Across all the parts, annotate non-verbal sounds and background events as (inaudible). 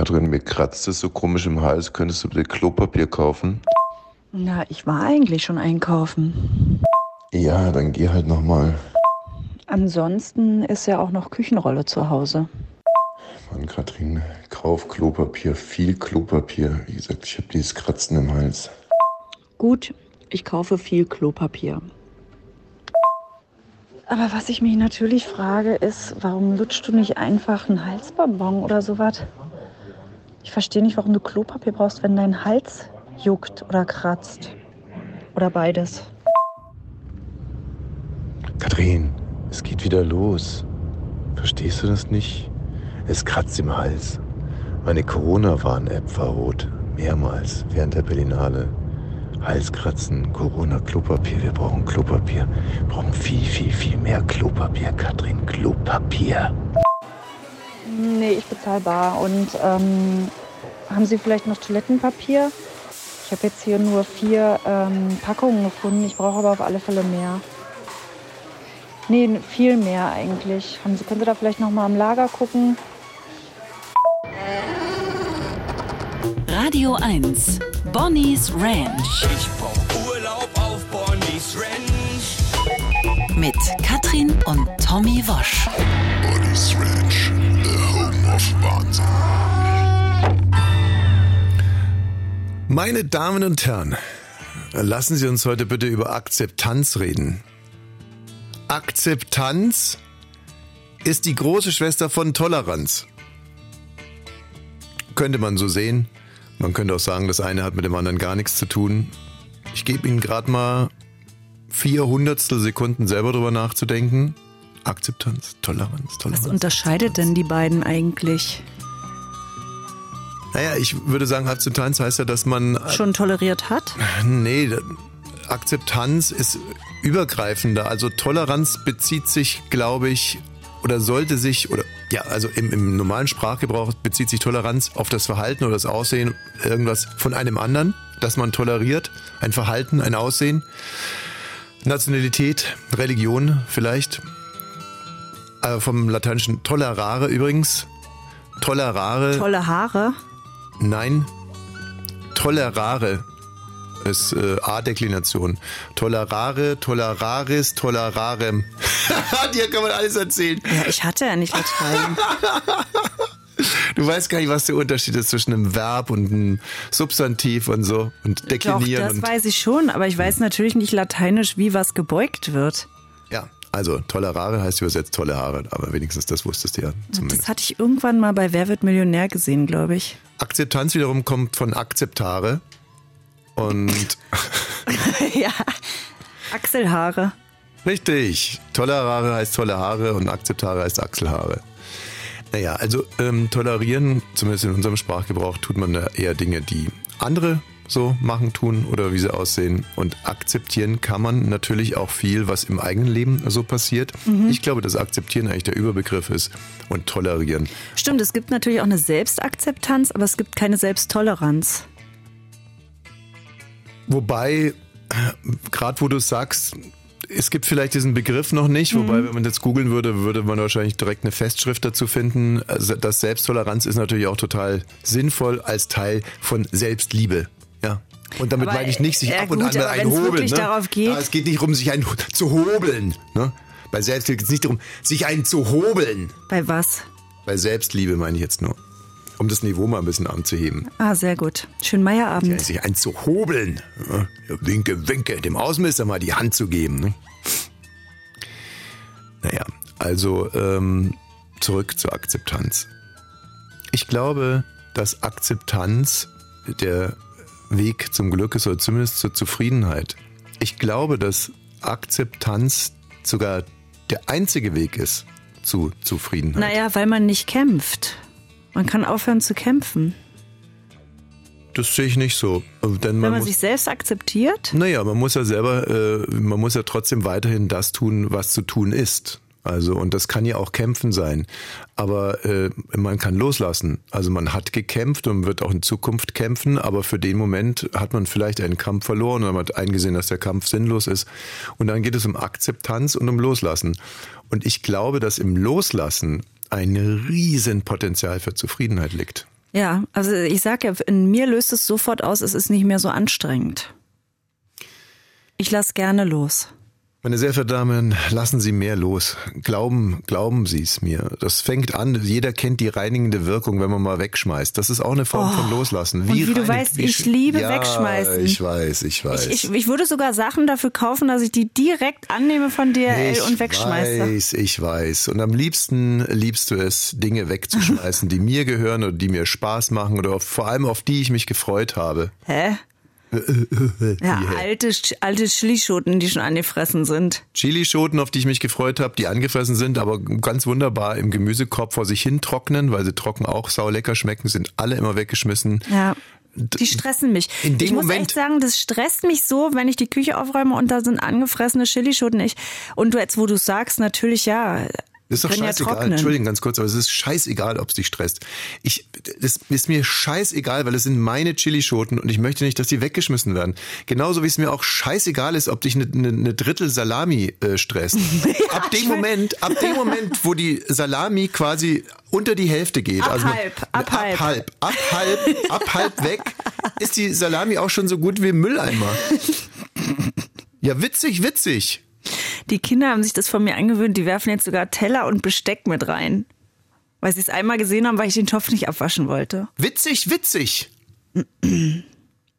Katrin, mir kratzt es so komisch im Hals. Könntest du bitte Klopapier kaufen? Na, ich war eigentlich schon einkaufen. Ja, dann geh halt nochmal. Ansonsten ist ja auch noch Küchenrolle zu Hause. Mann, Katrin, kauf Klopapier, viel Klopapier. Wie gesagt, ich habe dieses Kratzen im Hals. Gut, ich kaufe viel Klopapier. Aber was ich mich natürlich frage, ist, warum lutschst du nicht einfach einen Halsbonbon oder sowas? Ich verstehe nicht, warum du Klopapier brauchst, wenn dein Hals juckt oder kratzt. Oder beides. Katrin, es geht wieder los. Verstehst du das nicht? Es kratzt im Hals. Meine Corona-Warn-App war rot. Mehrmals während der Berlinale. Halskratzen, Corona-Klopapier. Wir brauchen Klopapier. Wir brauchen viel, viel, viel mehr Klopapier, Katrin. Klopapier. Nee, ich bezahle bar. Und ähm, haben Sie vielleicht noch Toilettenpapier? Ich habe jetzt hier nur vier ähm, Packungen gefunden. Ich brauche aber auf alle Fälle mehr. Nee, viel mehr eigentlich. Haben Sie, können Sie da vielleicht noch mal am Lager gucken? Radio 1, Bonnie's Ranch Ich brauch Urlaub auf Bonnie's Ranch. mit Katrin und Tommy Wosch. Bonnie's Ranch, Wahnsinn. Meine Damen und Herren, lassen Sie uns heute bitte über Akzeptanz reden. Akzeptanz ist die große Schwester von Toleranz. Könnte man so sehen. Man könnte auch sagen, das eine hat mit dem anderen gar nichts zu tun. Ich gebe Ihnen gerade mal vier Hundertstel Sekunden selber drüber nachzudenken. Akzeptanz, Toleranz, Toleranz. Was unterscheidet denn die beiden eigentlich? Naja, ich würde sagen, Akzeptanz heißt ja, dass man Schon toleriert hat? (laughs) Nee, Akzeptanz ist übergreifender. Also Toleranz bezieht sich, glaube ich, oder sollte sich, oder ja, also im, im normalen Sprachgebrauch bezieht sich Toleranz auf das Verhalten oder das Aussehen irgendwas von einem anderen, das man toleriert. Ein Verhalten, ein Aussehen, Nationalität, Religion vielleicht. Äh, vom lateinischen tolerare übrigens. Tolerare. Tolle Haare? Nein. Tolerare ist äh, A-Deklination. Tolerare, toleraris, tolerarem. (laughs) Dir kann man alles erzählen. Ja, ich hatte ja nicht Latein. (laughs) Du weißt gar nicht, was der Unterschied ist zwischen einem Verb und einem Substantiv und so. Und Doch, deklinieren das und. weiß ich schon, aber ich weiß natürlich nicht lateinisch, wie was gebeugt wird. Ja, also tolerare heißt übersetzt tolle Haare, aber wenigstens das wusstest du ja zumindest. Das hatte ich irgendwann mal bei Wer wird Millionär gesehen, glaube ich. Akzeptanz wiederum kommt von akzeptare. Und (laughs) (laughs) ja. Achselhaare. Richtig. Tolerare heißt tolle Haare und akzeptare heißt Achselhaare. Naja, also ähm, tolerieren, zumindest in unserem Sprachgebrauch, tut man da eher Dinge, die andere so machen, tun oder wie sie aussehen. Und akzeptieren kann man natürlich auch viel, was im eigenen Leben so passiert. Ich glaube, dass akzeptieren eigentlich der Überbegriff ist und tolerieren. Stimmt, es gibt natürlich auch eine Selbstakzeptanz, aber es gibt keine Selbsttoleranz. Wobei, gerade wo du sagst, es gibt vielleicht diesen Begriff noch nicht, wobei, wenn man jetzt googeln würde, würde man wahrscheinlich direkt eine Festschrift dazu finden. Also das Selbsttoleranz ist natürlich auch total sinnvoll als Teil von Selbstliebe. Ja. Und damit Aber, meine ich nicht, sich ja ab und gut, an mal aber ein wenn's hobeln. ne? geht- Ja, es geht nicht darum, sich einen zu hobeln. Ne? Bei Selbstliebe geht es nicht darum, sich einen zu hobeln. Bei was? Bei Selbstliebe meine ich jetzt nur. Um das Niveau mal ein bisschen anzuheben. Ah, sehr gut. Schönen Ja, Meierabend. sich einen zu hobeln. Ja, winke, winke, dem Außenminister mal die Hand zu geben. Ne? Naja, also ähm, zurück zur Akzeptanz. Ich glaube, dass Akzeptanz der Weg zum Glück ist oder zumindest zur Zufriedenheit. Ich glaube, dass Akzeptanz sogar der einzige Weg ist zu Zufriedenheit. Naja, weil man nicht kämpft. Man kann aufhören zu kämpfen. Das sehe ich nicht so. Denn Wenn man man muss, sich selbst akzeptiert, Naja, man muss ja selber, äh, man muss ja trotzdem weiterhin das tun, was zu tun ist. Also, und das kann ja auch kämpfen sein. Aber äh, man kann loslassen. Also man hat gekämpft und wird auch in Zukunft kämpfen, aber für den Moment hat man vielleicht einen Kampf verloren oder man hat eingesehen, dass der Kampf sinnlos ist. Und dann geht es um Akzeptanz und um Loslassen. Und ich glaube, dass im Loslassen ein Riesenpotenzial für Zufriedenheit liegt. Ja, also ich sag ja, in mir löst es sofort aus, es ist nicht mehr so anstrengend. Ich lass gerne los. Meine sehr verehrten Damen, lassen Sie mehr los. Glauben, glauben Sie es mir. Das fängt an, jeder kennt die reinigende Wirkung, wenn man mal wegschmeißt. Das ist auch eine Form von Loslassen. Oh. und wie du weißt, wie ich liebe ja, wegschmeißen. Ich weiß, ich weiß. Ich, ich, ich würde sogar Sachen dafür kaufen, dass ich die direkt annehme von DRL Ich und wegschmeiße. weiß, ich weiß. Und am liebsten liebst du es, Dinge wegzuschmeißen, die mir gehören oder die mir Spaß machen oder vor allem auf die ich mich gefreut habe. Hä? (laughs) Ja, hä? alte, alte Chilischoten, die schon angefressen sind. Chilischoten, auf die ich mich gefreut habe, die angefressen sind, aber ganz wunderbar im Gemüsekorb vor sich hin trocknen, weil sie trocken auch saulecker schmecken, sind alle immer weggeschmissen. Ja. Die stressen mich. In dem ich muss Moment- echt sagen, das stresst mich so, wenn ich die Küche aufräume und da sind angefressene Chilischoten. Ich, und du jetzt, wo du sagst, natürlich ja. Ist doch ja scheißegal. trocknen. Entschuldigung, ganz kurz, aber es ist scheißegal, ob es dich stresst. Ich, das ist mir scheißegal, weil es sind meine Chilischoten und ich möchte nicht, dass die weggeschmissen werden. Genauso wie es mir auch scheißegal ist, ob dich eine, eine, eine Drittel Salami äh, stresst. (laughs) ab dem Moment, ab dem Moment, wo die Salami quasi unter die Hälfte geht, Ab also halb, ab ab halb. halb, ab halb, ab halb weg, ist die Salami auch schon so gut wie im Mülleimer. (laughs) Ja, witzig, witzig. Die Kinder haben sich das von mir angewöhnt, die werfen jetzt sogar Teller und Besteck mit rein. Weil sie es einmal gesehen haben, weil ich den Topf nicht abwaschen wollte. Witzig, witzig.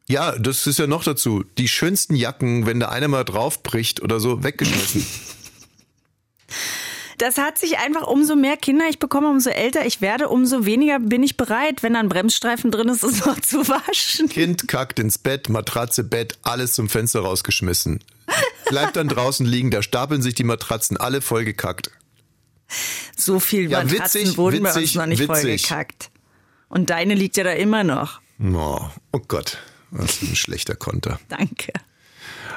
Ja, das ist ja noch dazu. Die schönsten Jacken, wenn da einer mal draufbricht oder so, weggeschmissen. Das hat sich einfach umso mehr Kinder ich bekomme, umso älter ich werde, umso weniger bin ich bereit, wenn da ein Bremsstreifen drin ist, (laughs) es noch zu waschen. Kind kackt ins Bett, Matratze, Bett, alles zum Fenster rausgeschmissen. Bleibt dann draußen liegen, da stapeln sich die Matratzen alle vollgekackt. So viel Ja, Matratzen witzig, wurden bei uns witzig, noch nicht witzig. vollgekackt. Und deine liegt ja da immer noch. Oh, oh Gott, was ein schlechter Konter. Danke.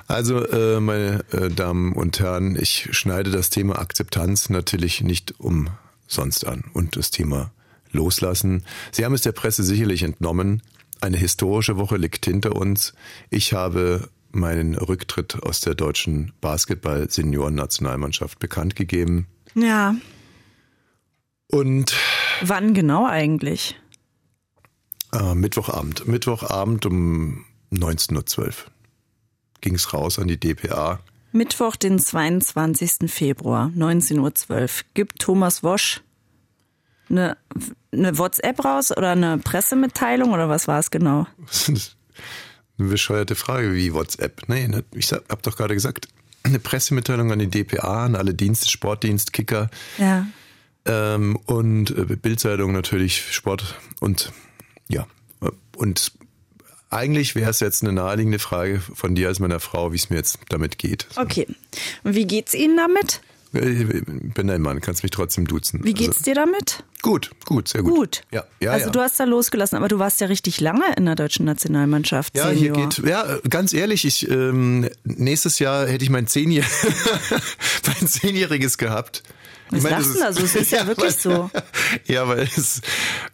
Also, äh, meine äh, Damen und Herren, ich schneide das Thema Akzeptanz natürlich nicht umsonst an und das Thema Loslassen. Sie haben es der Presse sicherlich entnommen. Eine historische Woche liegt hinter uns. Ich habe meinen Rücktritt aus der deutschen Basketball-Senioren-Nationalmannschaft bekannt gegeben. Ja. Und Wann genau eigentlich? äh, Mittwochabend, Mittwochabend um 19.12 Uhr ging es raus an die DPA. Mittwoch, den 22. Februar, 19.12 Uhr. Gibt Thomas Wosch eine, eine WhatsApp raus oder eine Pressemitteilung oder was war es genau? (laughs) Eine bescheuerte Frage wie WhatsApp. Nee, ne, ich sag- hab doch gerade gesagt, eine Pressemitteilung an die DPA, an alle Dienste, Sportdienst, Kicker Ja. ähm, und äh, Bildzeitung natürlich, Sport und ja. Und eigentlich wäre es jetzt eine naheliegende Frage von dir als meiner Frau, wie es mir jetzt damit geht. Okay. Und wie geht's Ihnen damit? Ich bin dein Mann, kannst mich trotzdem duzen. Wie geht's also, dir damit? Gut, gut, sehr gut. Gut. Ja, ja, also ja. du hast da losgelassen, aber du warst ja richtig lange in der deutschen Nationalmannschaft. Ja, hier Senior. geht, ja, ganz ehrlich, ich, ähm, nächstes Jahr hätte ich mein Zehnjähr, (laughs) mein Zehnjähriges gehabt. Was lachst du da so? Es ist ja (laughs) wirklich weil, so. (laughs) Ja, weil es,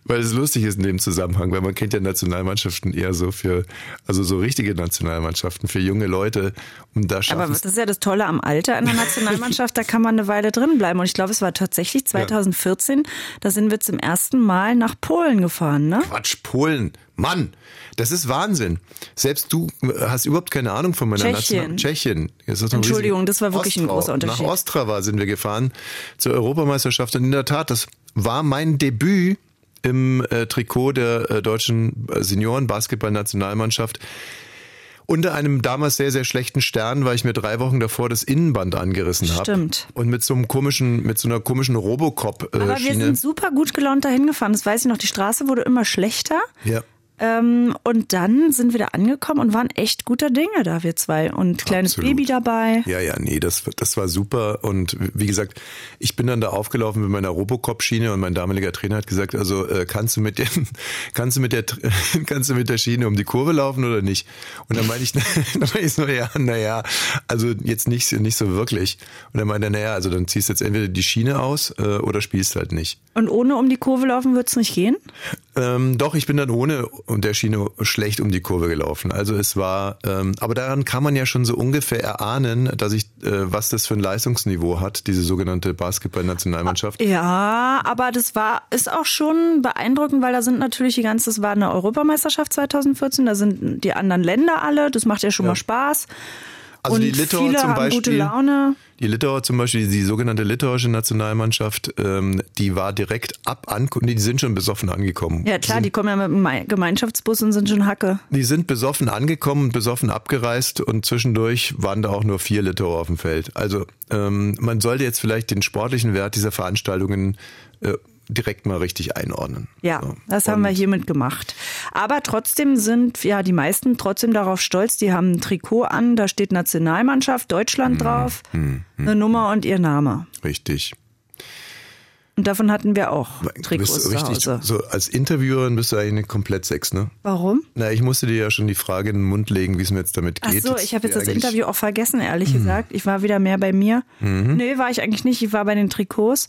weil es lustig ist in dem Zusammenhang, weil man kennt ja Nationalmannschaften eher so für, also so richtige Nationalmannschaften für junge Leute. Und da Aber das ist ja das Tolle am Alter in der Nationalmannschaft, da kann man eine Weile drin bleiben. Und ich glaube, es war tatsächlich 2014, da sind wir zum ersten Mal nach Polen gefahren, ne? Quatsch, Polen. Mann, das ist Wahnsinn. Selbst du hast überhaupt keine Ahnung von meiner Tschechien. Tschechien. Das ein Entschuldigung, das war wirklich ein Ostrau. großer Unterschied. Nach Ostrava sind wir gefahren zur Europameisterschaft und in der Tat, das war mein Debüt im äh, Trikot der äh, deutschen äh, Senioren-Basketball-Nationalmannschaft. Unter einem damals sehr, sehr schlechten Stern, weil ich mir drei Wochen davor das Innenband angerissen habe. Stimmt. Und mit so einem komischen, mit so einer komischen Aber wir Robocop-Schiene. sind super gut gelaunt dahin gefahren. Das weiß ich noch. Die Straße wurde immer schlechter. ja. Ähm, und dann sind wir da angekommen und waren echt guter Dinge da, wir zwei. Und kleines Absolut. Baby dabei. Ja, ja, nee, das, das war super. Und wie gesagt, ich bin dann da aufgelaufen mit meiner Robocop-Schiene und mein damaliger Trainer hat gesagt, also äh, kannst du mit der, (laughs) kannst du mit der, (laughs) kannst du mit der Schiene um die Kurve laufen oder nicht? Und dann meine ich, (laughs) dann ich so, ja, naja, also jetzt nicht, nicht so wirklich. Und dann meinte er, naja, also dann ziehst du jetzt entweder die Schiene aus äh, oder spielst halt nicht. Und ohne um die Kurve laufen wird's nicht gehen? Ähm, doch, ich bin dann ohne und der Schiene schlecht um die Kurve gelaufen. Also es war, ähm, aber daran kann man ja schon so ungefähr erahnen, dass ich, äh, was das für ein Leistungsniveau hat, diese sogenannte Basketball-Nationalmannschaft. Ja, aber das war, ist auch schon beeindruckend, weil da sind natürlich die ganze, das war eine Europameisterschaft 2014, da sind die anderen Länder alle, das macht ja schon mal Spaß. Also und die Litauer viele zum Beispiel, gute Laune. Die Litauer zum Beispiel, die sogenannte litauische Nationalmannschaft, ähm, die war direkt ab ankommen, die sind schon besoffen angekommen. Ja klar, die kommen ja mit dem Gemeinschaftsbus und sind schon Hacke. Die sind besoffen angekommen und besoffen abgereist und zwischendurch waren da auch nur vier Litauer auf dem Feld. Also ähm, man sollte jetzt vielleicht den sportlichen Wert dieser Veranstaltungen äh, direkt mal richtig einordnen. Ja, So. das haben wir Und- hiermit gemacht. Aber trotzdem sind ja die meisten trotzdem darauf stolz. Die haben ein Trikot an, da steht Nationalmannschaft Deutschland Mhm. drauf, eine Nummer und ihr Name. Richtig. Und davon hatten wir auch Trikots bist zu richtig, Hause. so als Interviewerin bist du eigentlich eine Komplettsex, ne? Warum? Na, ich musste dir ja schon die Frage in den Mund legen, wie es mir jetzt damit Ach geht. so, ich habe jetzt das Mhm. Interview auch vergessen, ehrlich gesagt. Ich war wieder mehr bei mir. Nee, war ich eigentlich nicht. Ich war bei den Trikots.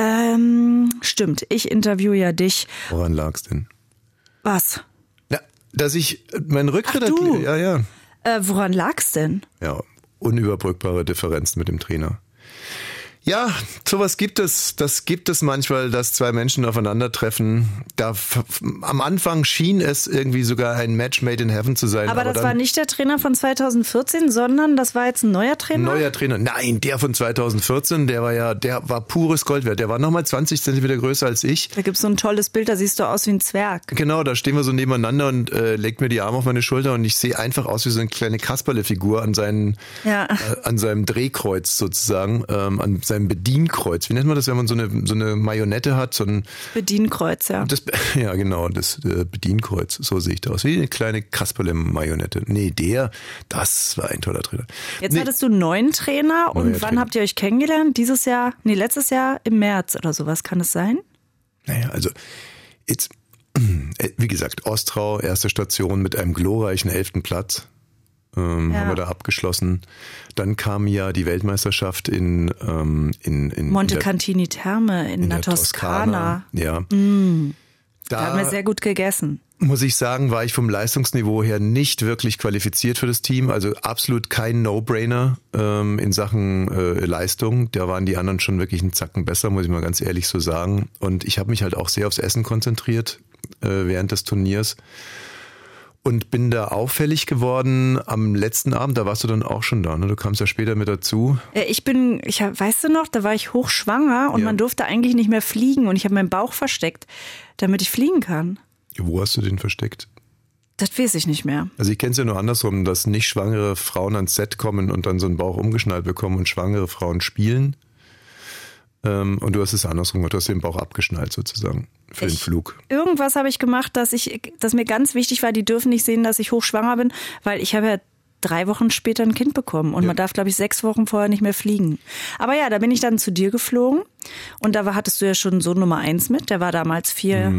Ähm, stimmt, ich interview ja dich. Woran lag's denn? Was? Na, dass ich äh, mein Rücktritt du. ja, ja. Äh, woran lag's denn? Ja, unüberbrückbare Differenzen mit dem Trainer. Ja, sowas gibt es. Das gibt es manchmal, dass zwei Menschen aufeinandertreffen. Da am Anfang schien es irgendwie sogar ein Match made in heaven zu sein. Aber, das dann war nicht der Trainer von 2014, sondern das war jetzt ein neuer Trainer. neuer Trainer. Nein, der von 2014, der war ja, der war pures Gold wert. Der war nochmal 20 Zentimeter größer als ich. Da gibt's so ein tolles Bild, da siehst du aus wie ein Zwerg. Genau, da stehen wir so nebeneinander und äh, legt mir die Arme auf meine Schulter und ich sehe einfach aus wie so eine kleine Kasperle-Figur an, seinen, Ja. äh, an seinem Drehkreuz sozusagen, ähm, an seinem Bedienkreuz. Wie nennt man das, wenn man so eine, so eine Marionette hat? So ein, Bedienkreuz, ja. das, (laughs) ja, genau, das äh, Bedienkreuz. So sehe ich da aus. Wie eine kleine Kasperle-Marionette. Nee, der, das war ein toller Trainer. Jetzt nee, hattest du einen neuen Trainer und Neuer wann Trainer. habt ihr euch kennengelernt? Dieses Jahr, nee, letztes Jahr im März oder sowas, kann es sein? Naja, also jetzt, (clears throat) äh, wie gesagt, Ostrau, erste Station mit einem glorreichen elften Platz. Ähm, Ja. Haben wir da abgeschlossen. Dann kam ja die Weltmeisterschaft in, ähm, in, in Monte in der, Cantini Therme in, in der der Toskana. Mm. Ja. Da haben wir sehr gut gegessen. muss ich sagen, war ich vom Leistungsniveau her nicht wirklich qualifiziert für das Team. Also absolut kein No-Brainer ähm, in Sachen äh, Leistung. Da waren die anderen schon wirklich einen Zacken besser, muss ich mal ganz ehrlich so sagen. Und ich habe mich halt auch sehr aufs Essen konzentriert äh, während des Turniers. Und bin da auffällig geworden am letzten Abend, da warst du dann auch schon da, ne? Du kamst ja später mit dazu. Äh, Ich bin, ich weißt du noch, da war ich hochschwanger und Ja. man durfte eigentlich nicht mehr fliegen und ich habe meinen Bauch versteckt, damit ich fliegen kann. Wo hast du den versteckt? Das weiß ich nicht mehr. Also ich kenne es ja nur andersrum, dass nicht schwangere Frauen ans Set kommen und dann so einen Bauch umgeschnallt bekommen und schwangere Frauen spielen. Ähm, und du hast es andersrum gemacht, du hast den Bauch abgeschnallt sozusagen für den Ich- Flug. Irgendwas habe ich gemacht, dass ich, dass mir ganz wichtig war, die dürfen nicht sehen, dass ich hochschwanger bin, weil ich habe ja drei Wochen später ein Kind bekommen und Ja. man darf, glaube ich, sechs Wochen vorher nicht mehr fliegen. Aber ja, da bin ich dann zu dir geflogen und da war, hattest du ja schon so Nummer eins mit, der war damals vier,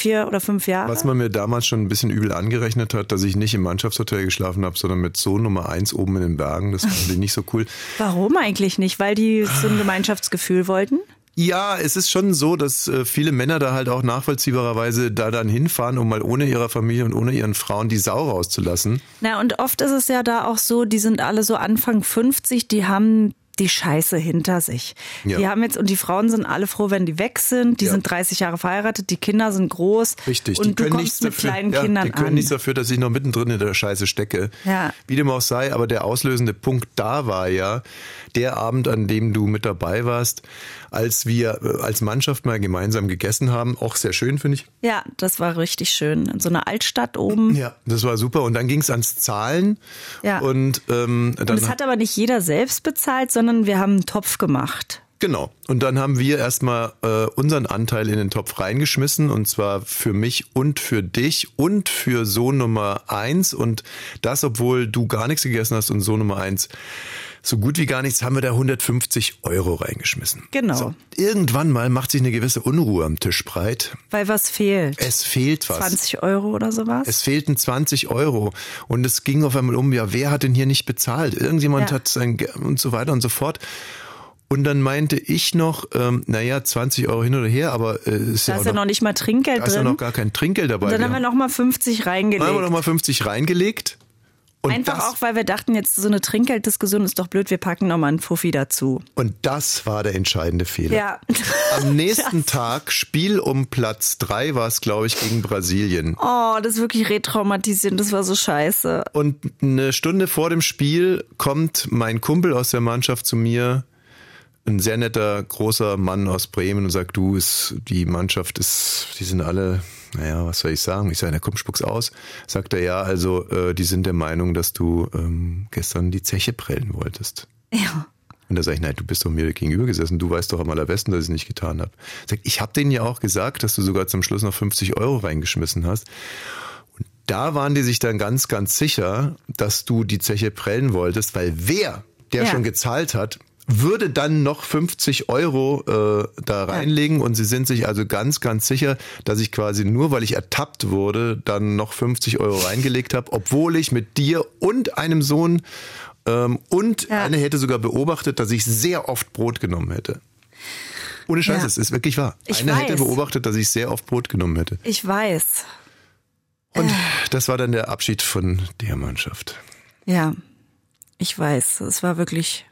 vier oder fünf Jahre. Was man mir damals schon ein bisschen übel angerechnet hat, dass ich nicht im Mannschaftshotel geschlafen habe, sondern mit Sohn Nummer eins oben in den Bergen. Das fand ich nicht so cool. (laughs) Warum eigentlich nicht? Weil die so ein Gemeinschaftsgefühl wollten? Ja, es ist schon so, dass äh, viele Männer da halt auch nachvollziehbarerweise da dann hinfahren, um mal ohne ihrer Familie und ohne ihren Frauen die Sau rauszulassen. Na, und oft ist es ja da auch so, die sind alle so Anfang 50, die haben die Scheiße hinter sich. Ja. Die haben jetzt, und die Frauen sind alle froh, wenn die weg sind. Die Ja. sind 30 Jahre verheiratet, die Kinder sind groß. Richtig, Und die können du nichts kommst mit dafür. kleinen ja, Kindern die können an. nichts dafür, dass ich noch mittendrin in der Scheiße stecke. Ja. Wie dem auch sei, aber der auslösende Punkt da war ja der Abend, an dem du mit dabei warst, als wir äh, als Mannschaft mal gemeinsam gegessen haben. Auch sehr schön, finde ich. Ja, das war richtig schön. In so einer Altstadt oben. Ja, das war super. Und dann ging es ans Zahlen. Ja. Und ähm, dann Und es hat aber nicht jeder selbst bezahlt, sondern wir haben einen Topf gemacht. Genau. Und dann haben wir erstmal äh, unseren Anteil in den Topf reingeschmissen und zwar für mich und für dich und für Sohn Nummer eins und das, obwohl du gar nichts gegessen hast und Sohn Nummer eins so gut wie gar nichts, haben wir da 150 Euro reingeschmissen. Genau. So, irgendwann mal macht sich eine gewisse Unruhe am Tisch breit. Weil was fehlt? Es fehlt was. 20 Euro oder sowas? Es fehlten 20 Euro und es ging auf einmal um, ja, wer hat denn hier nicht bezahlt? Irgendjemand Ja. hat sein Ge und so weiter und so fort. Und dann meinte ich noch, ähm, naja, 20 Euro hin oder her, aber äh, ist Da ja, ist ja noch, noch nicht mal Trinkgeld da ist ja drin. noch gar kein Trinkgeld dabei. Und dann haben wir Wir noch mal 50 haben reingelegt. haben wir noch mal 50 reingelegt. Und Einfach das, auch, weil wir dachten, jetzt so eine Trinkgelddiskussion ist doch blöd, wir packen noch mal einen Fuffi dazu. und das war der entscheidende Fehler. Ja. (laughs) Am nächsten Tag, Spiel um Platz drei war es, glaube ich, gegen Brasilien. Oh, das ist wirklich retraumatisierend, das war so scheiße. Und eine Stunde vor dem Spiel kommt mein Kumpel aus der Mannschaft zu mir, ein sehr netter, großer Mann aus Bremen und sagt, du, ist, die Mannschaft ist, die sind alle, naja, was soll ich sagen? Ich sage, der kommt spuck's aus. Sagt er, ja, also äh, die sind der Meinung, dass du ähm, gestern die Zeche prellen wolltest. Ja. Und da sage ich, nein, du bist doch mir gegenüber gesessen, du weißt doch am allerbesten, dass ich es nicht getan habe. Sagt, ich habe denen ja auch gesagt, dass du sogar zum Schluss noch 50 Euro reingeschmissen hast. Und da waren die sich dann ganz, ganz sicher, dass du die Zeche prellen wolltest, weil wer, der Ja. schon gezahlt hat, würde dann noch 50 Euro äh, da reinlegen und sie sind sich also ganz, ganz sicher, dass ich quasi nur, weil ich ertappt wurde, dann noch 50 Euro reingelegt habe, obwohl ich mit dir und einem Sohn ähm, und Ja. eine hätte sogar beobachtet, dass ich sehr oft Brot genommen hätte. Ohne Scheiß, Ja. es ist wirklich wahr. Ich hätte weiß. beobachtet, dass ich sehr oft Brot genommen hätte. Ich weiß. Und das war dann der Abschied von der Mannschaft. Ja, ich weiß. Es war wirklich.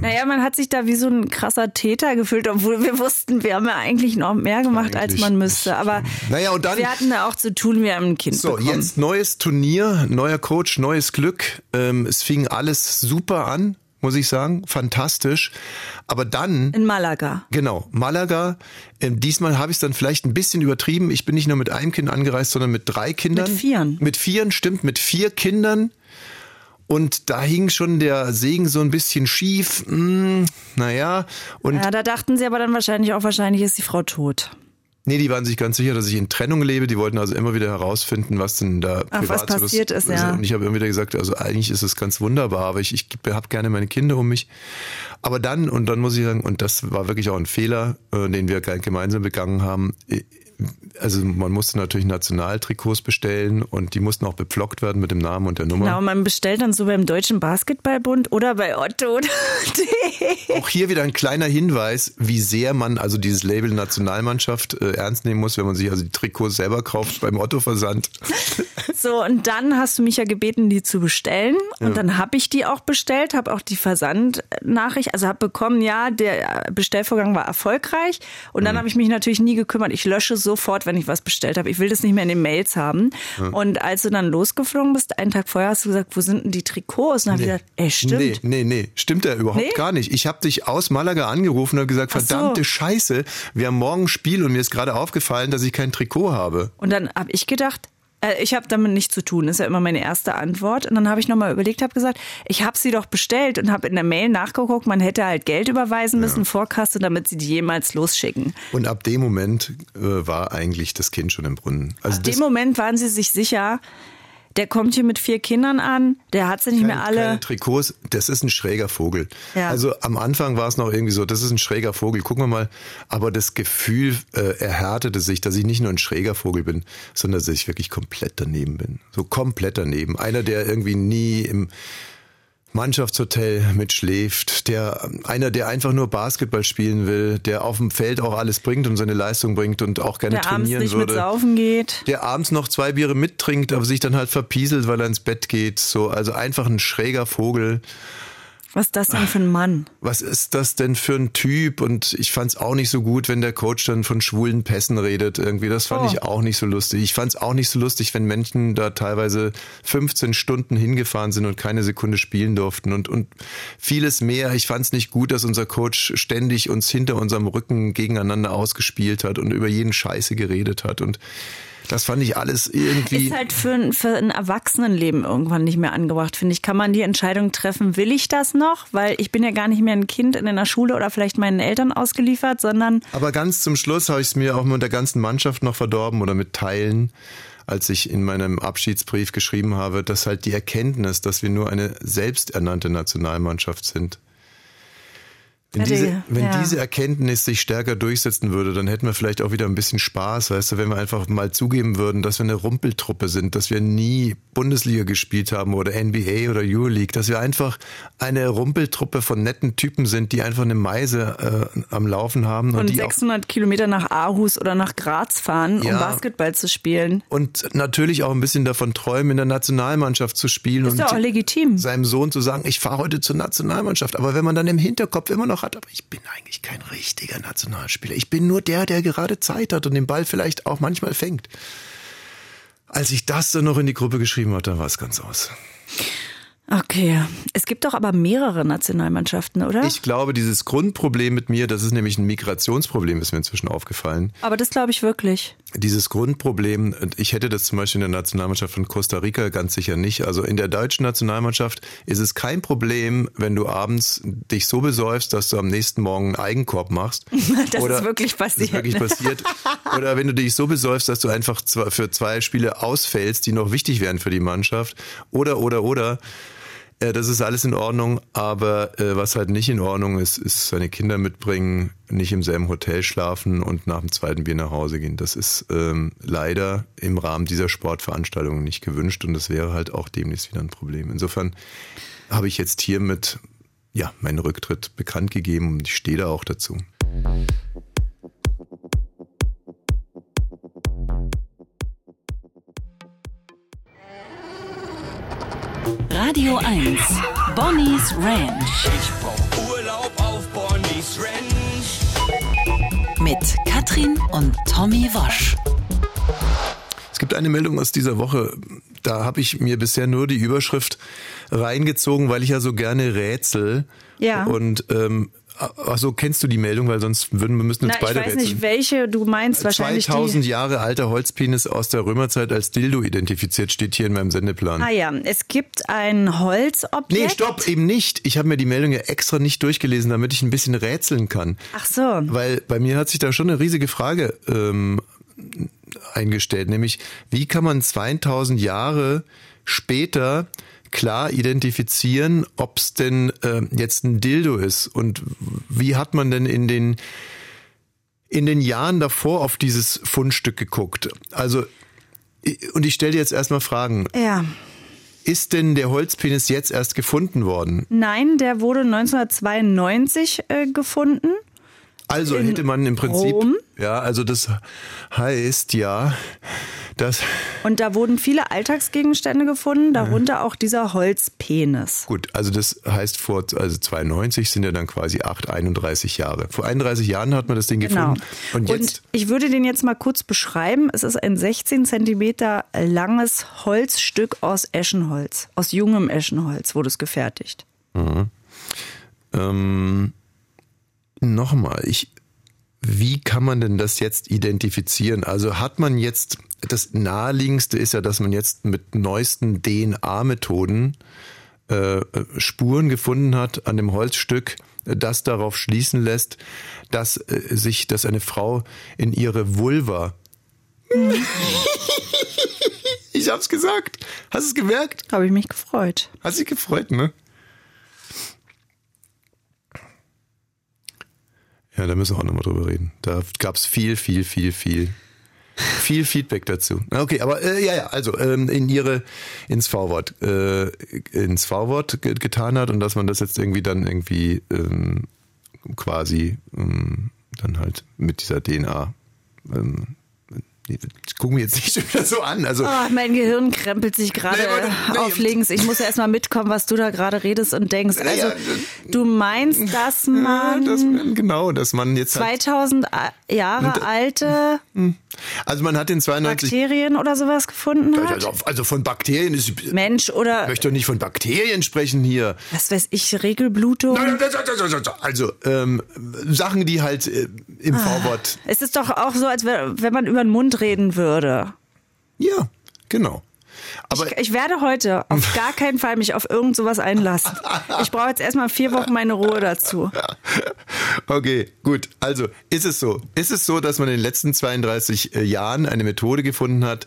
Naja, man hat sich da wie so ein krasser Täter gefühlt, obwohl wir wussten, wir haben ja eigentlich noch mehr gemacht, als Eigentlich man müsste. Aber Naja, und dann. wir hatten da auch zu tun, wir haben ein Kind So, bekommen. jetzt neues Turnier, neuer Coach, neues Glück. Ähm, es fing alles super an, muss ich sagen. Fantastisch. Aber dann. In Malaga. Genau, Malaga. Ähm, diesmal habe ich es dann vielleicht ein bisschen übertrieben. Ich bin nicht nur mit einem Kind angereist, sondern mit drei Kindern. Mit vieren. Mit vieren, stimmt, mit vier Kindern. Und da hing schon der Segen so ein bisschen schief. Hm, naja, und Ja, da dachten sie aber dann wahrscheinlich auch, wahrscheinlich ist die Frau tot. nee, die waren sich ganz sicher, dass ich in Trennung lebe. Die wollten also immer wieder herausfinden, was denn da Ach, was privat passiert ist, ja. Und ich habe immer wieder gesagt, also eigentlich ist es ganz wunderbar, aber ich, ich habe gerne meine Kinder um mich. Aber dann, und dann muss ich sagen, und das war wirklich auch ein Fehler, äh, den wir gemeinsam begangen haben, äh, also man musste natürlich Nationaltrikots bestellen und die mussten auch bepflockt werden mit dem Namen und der Nummer. Genau, man bestellt dann so beim Deutschen Basketballbund oder bei Otto. oder (laughs) Auch hier wieder ein kleiner Hinweis, wie sehr man also dieses Label Nationalmannschaft äh, ernst nehmen muss, wenn man sich also die Trikots selber kauft beim Otto-Versand. (laughs) So, und dann hast du mich ja gebeten, die zu bestellen. Und dann habe ich die auch bestellt, habe auch die Versandnachricht, also habe bekommen, ja, der Bestellvorgang war erfolgreich. Und dann habe ich mich natürlich nie gekümmert. Ich lösche sofort, wenn ich was bestellt habe. Ich will das nicht mehr in den Mails haben. Und als du dann losgeflogen bist, einen Tag vorher hast du gesagt, wo sind denn die Trikots? Und dann habe ich gesagt, ey, stimmt. Nee, nee, nee, stimmt ja überhaupt Nee? gar nicht. Ich habe dich aus Malaga angerufen und gesagt, Ach so. verdammte Scheiße, wir haben morgen ein Spiel und mir ist gerade aufgefallen, dass ich kein Trikot habe. Und dann habe ich gedacht, äh, ich habe damit nichts zu tun, ist ja immer meine erste Antwort. Und dann habe ich nochmal überlegt, habe gesagt, ich habe sie doch bestellt und habe in der Mail nachgeguckt, man hätte halt Geld überweisen müssen, Vorkasse, damit sie die jemals losschicken. Und ab dem Moment äh, war eigentlich das Kind schon im Brunnen. Also das dem Moment waren sie sich sicher, der kommt hier mit vier Kindern an, der hat sie nicht mehr alle. Keine Trikots, das ist ein schräger Vogel. Ja. Also am Anfang war es noch irgendwie so, das ist ein schräger Vogel, gucken wir mal. Aber das Gefühl äh, erhärtete sich, dass ich nicht nur ein schräger Vogel bin, sondern dass ich wirklich komplett daneben bin. So komplett daneben. Einer, der irgendwie nie im Mannschaftshotel mitschläft, der einer, der einfach nur Basketball spielen will, der auf dem Feld auch alles bringt und seine Leistung bringt und auch gerne der abends trainieren nicht würde mit saufen geht. der abends noch zwei Biere mittrinkt, aber sich dann halt verpieselt, weil er ins Bett geht. So, also einfach ein schräger Vogel. Was ist das denn für ein Mann? Was ist das denn für ein Typ? Und ich fand es auch nicht so gut, wenn der Coach dann von schwulen Pässen redet. Irgendwie, das fand Oh. ich auch nicht so lustig. Ich fand es auch nicht so lustig, wenn Menschen da teilweise 15 Stunden hingefahren sind und keine Sekunde spielen durften und, und vieles mehr. Ich fand es nicht gut, dass unser Coach ständig uns hinter unserem Rücken gegeneinander ausgespielt hat und über jeden Scheiße geredet hat. Und das fand ich alles irgendwie. Ist halt für, ein- für ein Erwachsenenleben irgendwann nicht mehr angebracht, finde ich. Kann man die Entscheidung treffen, will ich das noch? Weil ich bin ja gar nicht mehr ein Kind in einer Schule oder vielleicht meinen Eltern ausgeliefert, sondern Aber ganz zum Schluss habe ich es mir auch mit der ganzen Mannschaft noch verdorben oder mit Teilen, als ich in meinem Abschiedsbrief geschrieben habe, dass halt die Erkenntnis, dass wir nur eine selbsternannte Nationalmannschaft sind, Wenn, Hätte- diese, wenn ja. diese Erkenntnis sich stärker durchsetzen würde, dann hätten wir vielleicht auch wieder ein bisschen Spaß, weißt du, wenn wir einfach mal zugeben würden, dass wir eine Rumpeltruppe sind, dass wir nie Bundesliga gespielt haben oder NBA oder Euroleague, dass wir einfach eine Rumpeltruppe von netten Typen sind, die einfach eine Meise äh, am Laufen haben und Und die auch 600 Kilometer nach Aarhus oder nach Graz fahren, um Ja. Basketball zu spielen. und natürlich auch ein bisschen davon träumen, in der Nationalmannschaft zu spielen Ist und ja auch legitim. seinem Sohn zu sagen, ich fahre heute zur Nationalmannschaft. Aber wenn man dann im Hinterkopf immer noch hat, aber ich bin eigentlich kein richtiger Nationalspieler. Ich bin nur der, der gerade Zeit hat und den Ball vielleicht auch manchmal fängt. Als ich das dann noch in die Gruppe geschrieben hatte, dann war es ganz aus. Okay. Es gibt doch aber mehrere Nationalmannschaften, oder? Ich glaube, dieses Grundproblem mit mir, das ist nämlich ein Migrationsproblem, ist mir inzwischen aufgefallen. aber das glaube ich wirklich. Dieses Grundproblem, und ich hätte das zum Beispiel in der Nationalmannschaft von Costa Rica ganz sicher nicht. Also in der deutschen Nationalmannschaft ist es kein Problem, wenn du abends dich so besäufst, dass du am nächsten Morgen einen Eigenkorb machst. (laughs) Das ist wirklich Das ist passiert, wirklich passiert. Oder wenn du dich so besäufst, dass du einfach für zwei Spiele ausfällst, die noch wichtig wären für die Mannschaft. Oder, oder, oder. Äh, Das ist alles in Ordnung, aber äh, was halt nicht in Ordnung ist, ist seine Kinder mitbringen, nicht im selben Hotel schlafen und nach dem zweiten Bier nach Hause gehen. Das ist ähm, leider im Rahmen dieser Sportveranstaltung nicht gewünscht und das wäre halt auch demnächst wieder ein Problem. Insofern habe ich jetzt hiermit ja meinen Rücktritt bekannt gegeben und ich stehe da auch dazu. Radio 1. Bonnie's Ranch. Ich brauch Urlaub auf Bonnie's Ranch. Mit Katrin und Tommy Wosch. Es gibt eine Meldung aus dieser Woche, da habe ich mir bisher nur die Überschrift reingezogen, weil ich ja so gerne rätsel. Ja. Und ähm, ach so, kennst du die Meldung, weil sonst würden wir müssen uns Na, ich beide weiß rätseln. nicht, welche du meinst. Wahrscheinlich 2000 die. Jahre alter Holzpenis aus der Römerzeit als Dildo identifiziert, steht hier in meinem Sendeplan. Ah ja, es gibt ein Holzobjekt. Nee, stopp, eben nicht. Ich habe mir die Meldung ja extra nicht durchgelesen, damit ich ein bisschen rätseln kann. Ach so. Weil bei mir hat sich da schon eine riesige Frage ähm, eingestellt, nämlich wie kann man 2000 Jahre später klar identifizieren, ob es denn äh, jetzt ein Dildo ist und wie hat man denn in den in den Jahren davor auf dieses Fundstück geguckt? Also und ich stelle dir jetzt erstmal Fragen. Ja. Ist denn der Holzpenis jetzt erst gefunden worden? Nein, der wurde 1992 äh, gefunden. Also hätte man im Prinzip, Rom? ja, also das heißt ja, dass, Und da wurden viele Alltagsgegenstände gefunden, darunter auch dieser Holzpenis. gut, also das heißt vor, also 92 sind ja dann quasi 8, 31 Jahre. Vor 31 Jahren hat man das Ding Genau. gefunden. Und jetzt, ich würde den jetzt mal kurz beschreiben. Es ist ein 16 Zentimeter langes Holzstück aus Eschenholz. Aus jungem Eschenholz wurde es gefertigt. ähm, nochmal, ich, wie kann man denn das jetzt identifizieren? Also hat man jetzt, das naheliegendste ist ja, dass man jetzt mit neuesten DNA-Methoden äh, Spuren gefunden hat an dem Holzstück, das darauf schließen lässt, dass äh, sich, dass eine Frau in ihre Vulva. (laughs) ich hab's gesagt. Hast du es gemerkt? Habe ich mich gefreut. Hast dich gefreut, ne? Ja, da müssen wir auch nochmal drüber reden. Da gab's viel, viel, viel, viel, viel Feedback dazu. Okay, aber äh, ja, ja, also ähm, in ihre ins V-Wort äh, ins V-Wort ge getan hat und dass man das jetzt irgendwie dann irgendwie ähm, quasi ähm, dann halt mit dieser DNA ähm, nee, guck mir jetzt nicht schon (laughs) wieder so an. Also Ah, mein Gehirn krempelt sich gerade Nee, nee. auf links. Ich muss ja erstmal mitkommen, was du da gerade redest und denkst. Also, Naja, du meinst, dass ja, man dass man, genau, dass man jetzt halt, 2000 Jahre alte also man hat den 92 Bakterien oder sowas gefunden hat? Also, von Bakterien ist. Ich Mensch oder möchte doch nicht von Bakterien sprechen hier. was weiß ich, Regelblutung? Also ähm, Sachen, die halt äh, im Ah. V-Wort. Es ist doch auch so, als wenn man über den Mund reden würde. Ja, genau. Aber Ich, ich werde heute auf (laughs) gar keinen Fall mich auf irgend sowas einlassen. Ich brauche jetzt erstmal vier Wochen meine Ruhe dazu. (laughs) okay, gut. Also ist es so. Ist es so, dass man in den letzten 32 äh, Jahren eine Methode gefunden hat,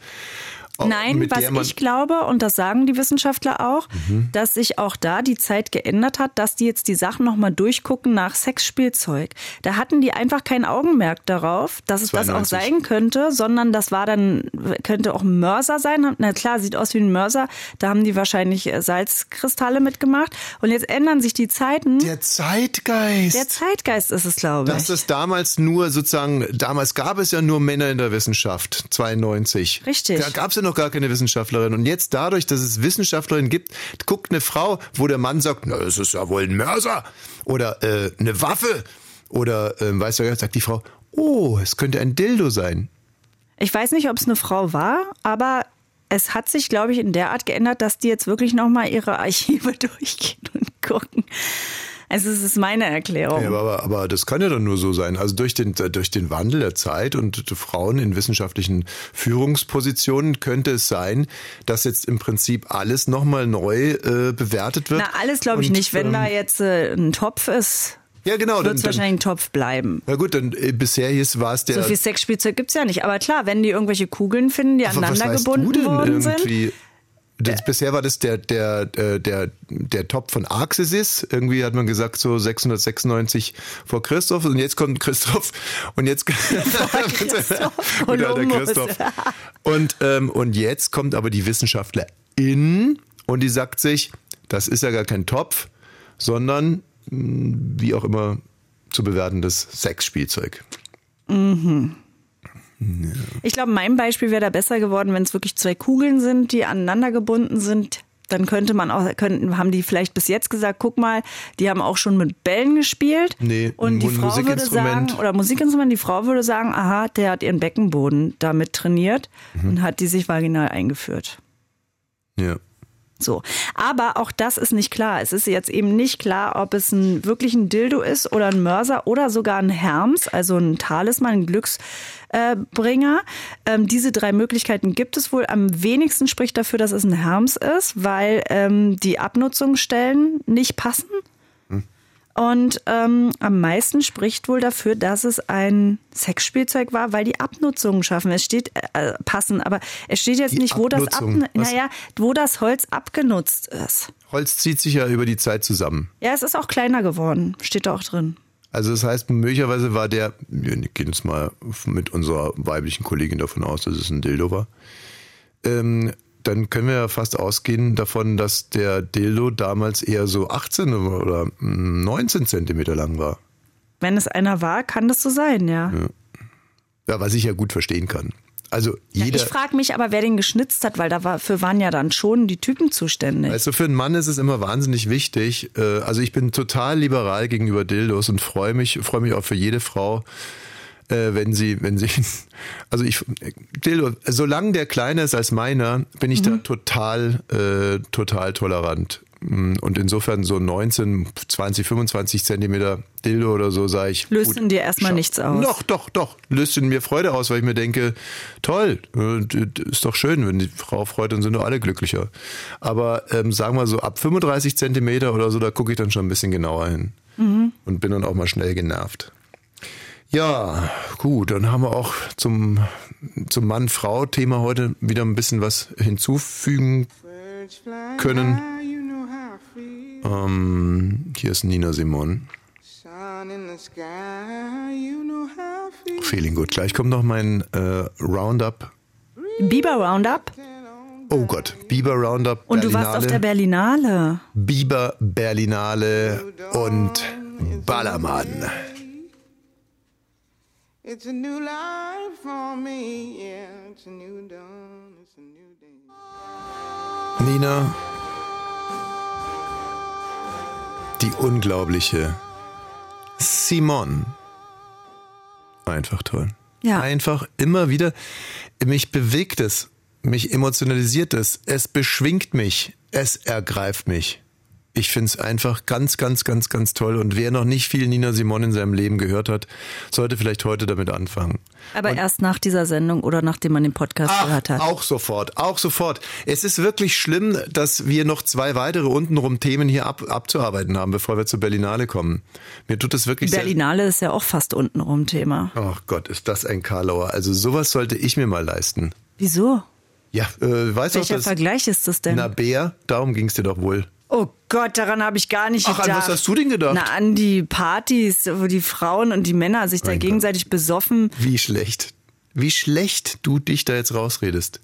Nein, was ich glaube, und das sagen die Wissenschaftler auch, Mhm. dass sich auch da die Zeit geändert hat, dass die jetzt die Sachen nochmal durchgucken nach Sexspielzeug. Da hatten die einfach kein Augenmerk darauf, dass es das auch 92. sein könnte, sondern das war dann, könnte auch ein Mörser sein. Na klar, sieht aus wie ein Mörser. Da haben die wahrscheinlich äh, Salzkristalle mitgemacht. Und jetzt ändern sich die Zeiten. der Zeitgeist. Der Zeitgeist ist es, glaube dass ich. es damals nur sozusagen, damals gab es ja nur Männer in der Wissenschaft, 92. Richtig. Da gab es ja noch gar keine Wissenschaftlerin. Und jetzt dadurch, dass es Wissenschaftlerinnen gibt, guckt eine Frau, wo der Mann sagt, na, das ist ja wohl ein Mörser oder äh, eine Waffe oder, äh, weißt du, sagt die Frau, oh, es könnte ein Dildo sein. Ich weiß nicht, ob es eine Frau war, aber es hat sich, glaube ich, in der Art geändert, dass die jetzt wirklich nochmal ihre Archive (laughs) durchgehen und gucken. Also es ist meine Erklärung. Ja, aber, aber das kann ja dann nur so sein. Also durch den, durch den Wandel der Zeit und Frauen in wissenschaftlichen Führungspositionen könnte es sein, dass jetzt im Prinzip alles nochmal neu äh, bewertet wird. Na, alles glaube ich Und, nicht. Wenn ähm, da jetzt äh, ein Topf ist, Ja, genau. wird es wahrscheinlich ein Topf bleiben. na gut, dann äh, bisher hieß war es der. So viel Sexspielzeug gibt's ja nicht. Aber klar, wenn die irgendwelche Kugeln finden, die aneinander gebunden worden sind. Das, bisher war das der, der, äh, der, der Top von Arxesis. Irgendwie hat man gesagt, so 696 vor Christoph. Und jetzt kommt Christoph. Und jetzt. (laughs) Christoph Oder der Kolumbus. Christoph. Und, ähm, und jetzt kommt aber die Wissenschaftlerin und die sagt sich, das ist ja gar kein Topf, sondern mh, wie auch immer zu bewertendes Sexspielzeug. Ich glaube, mein Beispiel wäre da besser geworden, wenn es wirklich zwei Kugeln sind, die aneinander gebunden sind. Dann könnte man auch, könnten, haben die vielleicht bis jetzt gesagt, guck mal, die haben auch schon mit Bällen gespielt. Nee, und die Frau würde sagen, oder Musikinstrument, die Frau würde sagen, aha, der hat ihren Beckenboden damit trainiert Mhm. und hat die sich vaginal eingeführt. Ja. So. Aber auch das ist nicht klar. Es ist jetzt eben nicht klar, ob es ein wirklich ein Dildo ist oder ein Mörser oder sogar ein Herms, also ein Talisman, ein Glücksbringer. Ähm, diese drei Möglichkeiten gibt es wohl. Am wenigsten spricht dafür, dass es ein Herms ist, weil ähm, die Abnutzungsstellen nicht passen. Und ähm, am meisten spricht wohl dafür, dass es ein Sexspielzeug war, weil die Abnutzungen schaffen. Es steht äh, passen, aber es steht jetzt Die nicht, wo das ab, naja, wo das Holz abgenutzt ist. Holz zieht sich ja über die Zeit zusammen. Ja, es ist auch kleiner geworden, steht da auch drin. Also das heißt, möglicherweise war der, wir gehen jetzt mal mit unserer weiblichen Kollegin davon aus, dass es ein Dildo war. Ähm, dann können wir ja fast ausgehen davon, dass der Dildo damals eher so 18 oder mm, 19 Zentimeter lang war. Wenn es einer war, kann das so sein, ja. Ja, was ich ja gut verstehen kann. Also Ja, jeder, ich frage mich aber, wer den geschnitzt hat, weil dafür waren ja dann schon die Typen zuständig. Also für einen Mann ist es immer wahnsinnig wichtig. äh, Also ich bin total liberal gegenüber Dildos und freue mich, freue mich auch für jede Frau, äh, wenn sie, wenn sie, (laughs) also ich, Dildo, solange der kleiner ist als meiner, bin ich da total, äh, total tolerant. Mm, Und insofern so 19, 20, 25 Zentimeter Dildo oder so, sage ich. Löst gut, in dir erstmal nichts aus. Doch, doch, doch. Löst in mir Freude aus, weil ich mir denke, toll, äh, ist doch schön, wenn die Frau freut, dann sind doch alle glücklicher. Aber ähm, sagen wir so, ab 35 Zentimeter oder so, da gucke ich dann schon ein bisschen genauer hin. Und bin dann auch mal schnell genervt. Ja, gut, dann haben wir auch zum, zum Mann-Frau-Thema heute wieder ein bisschen was hinzufügen können. Ähm, hier ist Nina Simon. Feeling good. Gleich kommt noch mein äh, Roundup. Biber Roundup. Oh Gott, Biber Roundup. Und du warst auf der Berlinale. Biber Berlinale und Ballermann. It's a new life for me, yeah. It's a new dawn, it's a new day. Nina, die unglaubliche Simon. Einfach toll. Ja. Einfach immer wieder. Mich bewegt es, mich emotionalisiert es, es beschwingt mich, es ergreift mich. Ich finde es einfach ganz, ganz, ganz, ganz toll. Und wer noch nicht viel Nina Simon in seinem Leben gehört hat, sollte vielleicht heute damit anfangen. Aber erst nach dieser Sendung oder nachdem man den Podcast Ach, gehört hat. Auch sofort, auch sofort. Es ist wirklich schlimm, dass wir noch zwei weitere untenrum Themen hier ab, abzuarbeiten haben, bevor wir zur Berlinale kommen. Mir tut es wirklich. Berlinale ist ja auch fast untenrum Thema. Ach Gott, ist das ein Karlauer. Also sowas sollte ich mir mal leisten. Wieso? Ja, äh, weißt du, Welcher das Vergleich ist das denn? Na, Bär, darum ging es dir doch wohl. Oh Gott, daran habe ich gar nicht Ach, an gedacht. was hast du denn gedacht? Na, an die Partys, wo die Frauen und die Männer sich da Mein Gott. gegenseitig besoffen. Wie schlecht. Wie schlecht du dich da jetzt rausredest.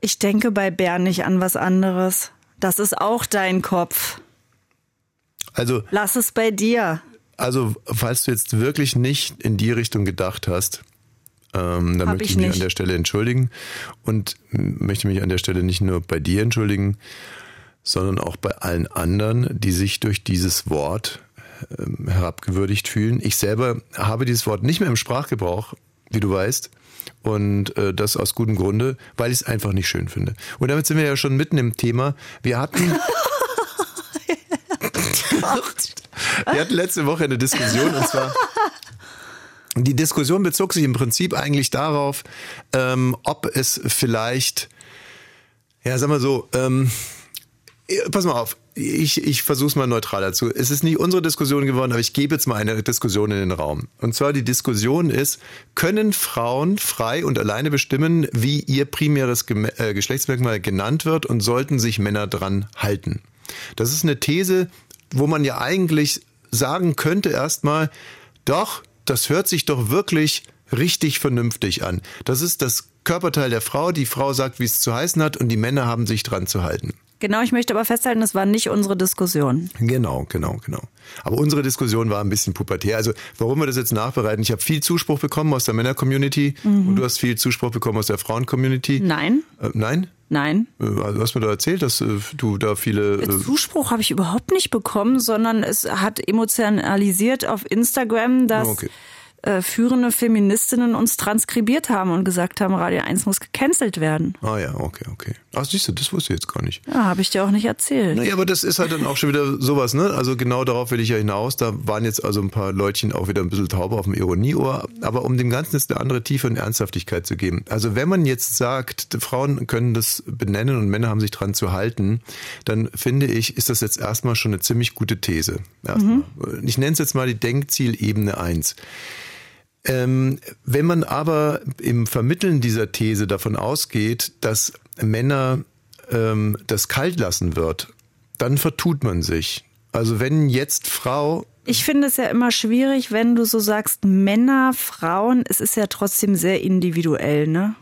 Ich denke bei Bern nicht an was anderes. Das ist auch dein Kopf. Also, Lass es bei dir. also, falls du jetzt wirklich nicht in die Richtung gedacht hast, ähm, dann Hab möchte ich ich mich nicht. an der Stelle entschuldigen und möchte mich an der Stelle nicht nur bei dir entschuldigen, sondern auch bei allen anderen, die sich durch dieses Wort ähm, herabgewürdigt fühlen. Ich selber habe dieses Wort nicht mehr im Sprachgebrauch, wie du weißt. Und äh, das aus gutem Grunde, weil ich es einfach nicht schön finde. Und damit sind wir ja schon mitten im Thema. Wir hatten, (laughs) (laughs) wir hatten letzte Woche eine Diskussion und zwar die Diskussion bezog sich im Prinzip eigentlich darauf, ähm, ob es vielleicht, ja, sag mal so, ähm, äh, pass mal auf, ich, ich versuche es mal neutral dazu. Es ist nicht unsere Diskussion geworden, aber ich gebe jetzt mal eine Diskussion in den Raum. Und zwar die Diskussion ist, können Frauen frei und alleine bestimmen, wie ihr primäres Geme äh, Geschlechtsmerkmal genannt wird und sollten sich Männer dran halten? Das ist eine These, wo man ja eigentlich sagen könnte erstmal, doch, das hört sich doch wirklich richtig vernünftig an. Das ist das Körperteil der Frau. Die Frau sagt, wie es zu heißen hat und die Männer haben sich dran zu halten. Genau, ich möchte aber festhalten, das war nicht unsere Diskussion. Genau, genau, genau. Aber unsere Diskussion war ein bisschen pubertär. Also warum wir das jetzt nachbereiten? Ich habe viel Zuspruch bekommen aus der Männer-Community und du hast viel Zuspruch bekommen aus der Frauen-Community. Nein, Äh, nein? nein. Äh, Also du hast mir da erzählt, dass äh, du da viele... Äh, Zuspruch habe ich überhaupt nicht bekommen, sondern es hat emotionalisiert auf Instagram, dass Okay. Äh, führende Feministinnen uns transkribiert haben und gesagt haben, Radio 1 muss gecancelt werden. ah ja, okay, okay. Ach siehst du, das wusste ich jetzt gar nicht. Ja, habe ich dir auch nicht erzählt. Naja, aber das ist halt dann auch schon wieder sowas, ne? Also genau darauf will ich ja hinaus. Da waren jetzt also ein paar Leutchen auch wieder ein bisschen tauber auf dem Ironieohr. Aber um dem Ganzen jetzt eine andere Tiefe und Ernsthaftigkeit zu geben. Also wenn man jetzt sagt, Frauen können das benennen und Männer haben sich dran zu halten, dann finde ich, ist das jetzt erstmal schon eine ziemlich gute These. Erstmal. Ich nenne es jetzt mal die Denkzielebene 1. Ähm, wenn man aber im Vermitteln dieser These davon ausgeht, dass Männer ähm, das kalt lassen wird, dann vertut man sich. Also wenn jetzt Frau Ich finde es ja immer schwierig, wenn du so sagst, Männer, Frauen, es ist ja trotzdem sehr individuell, ne?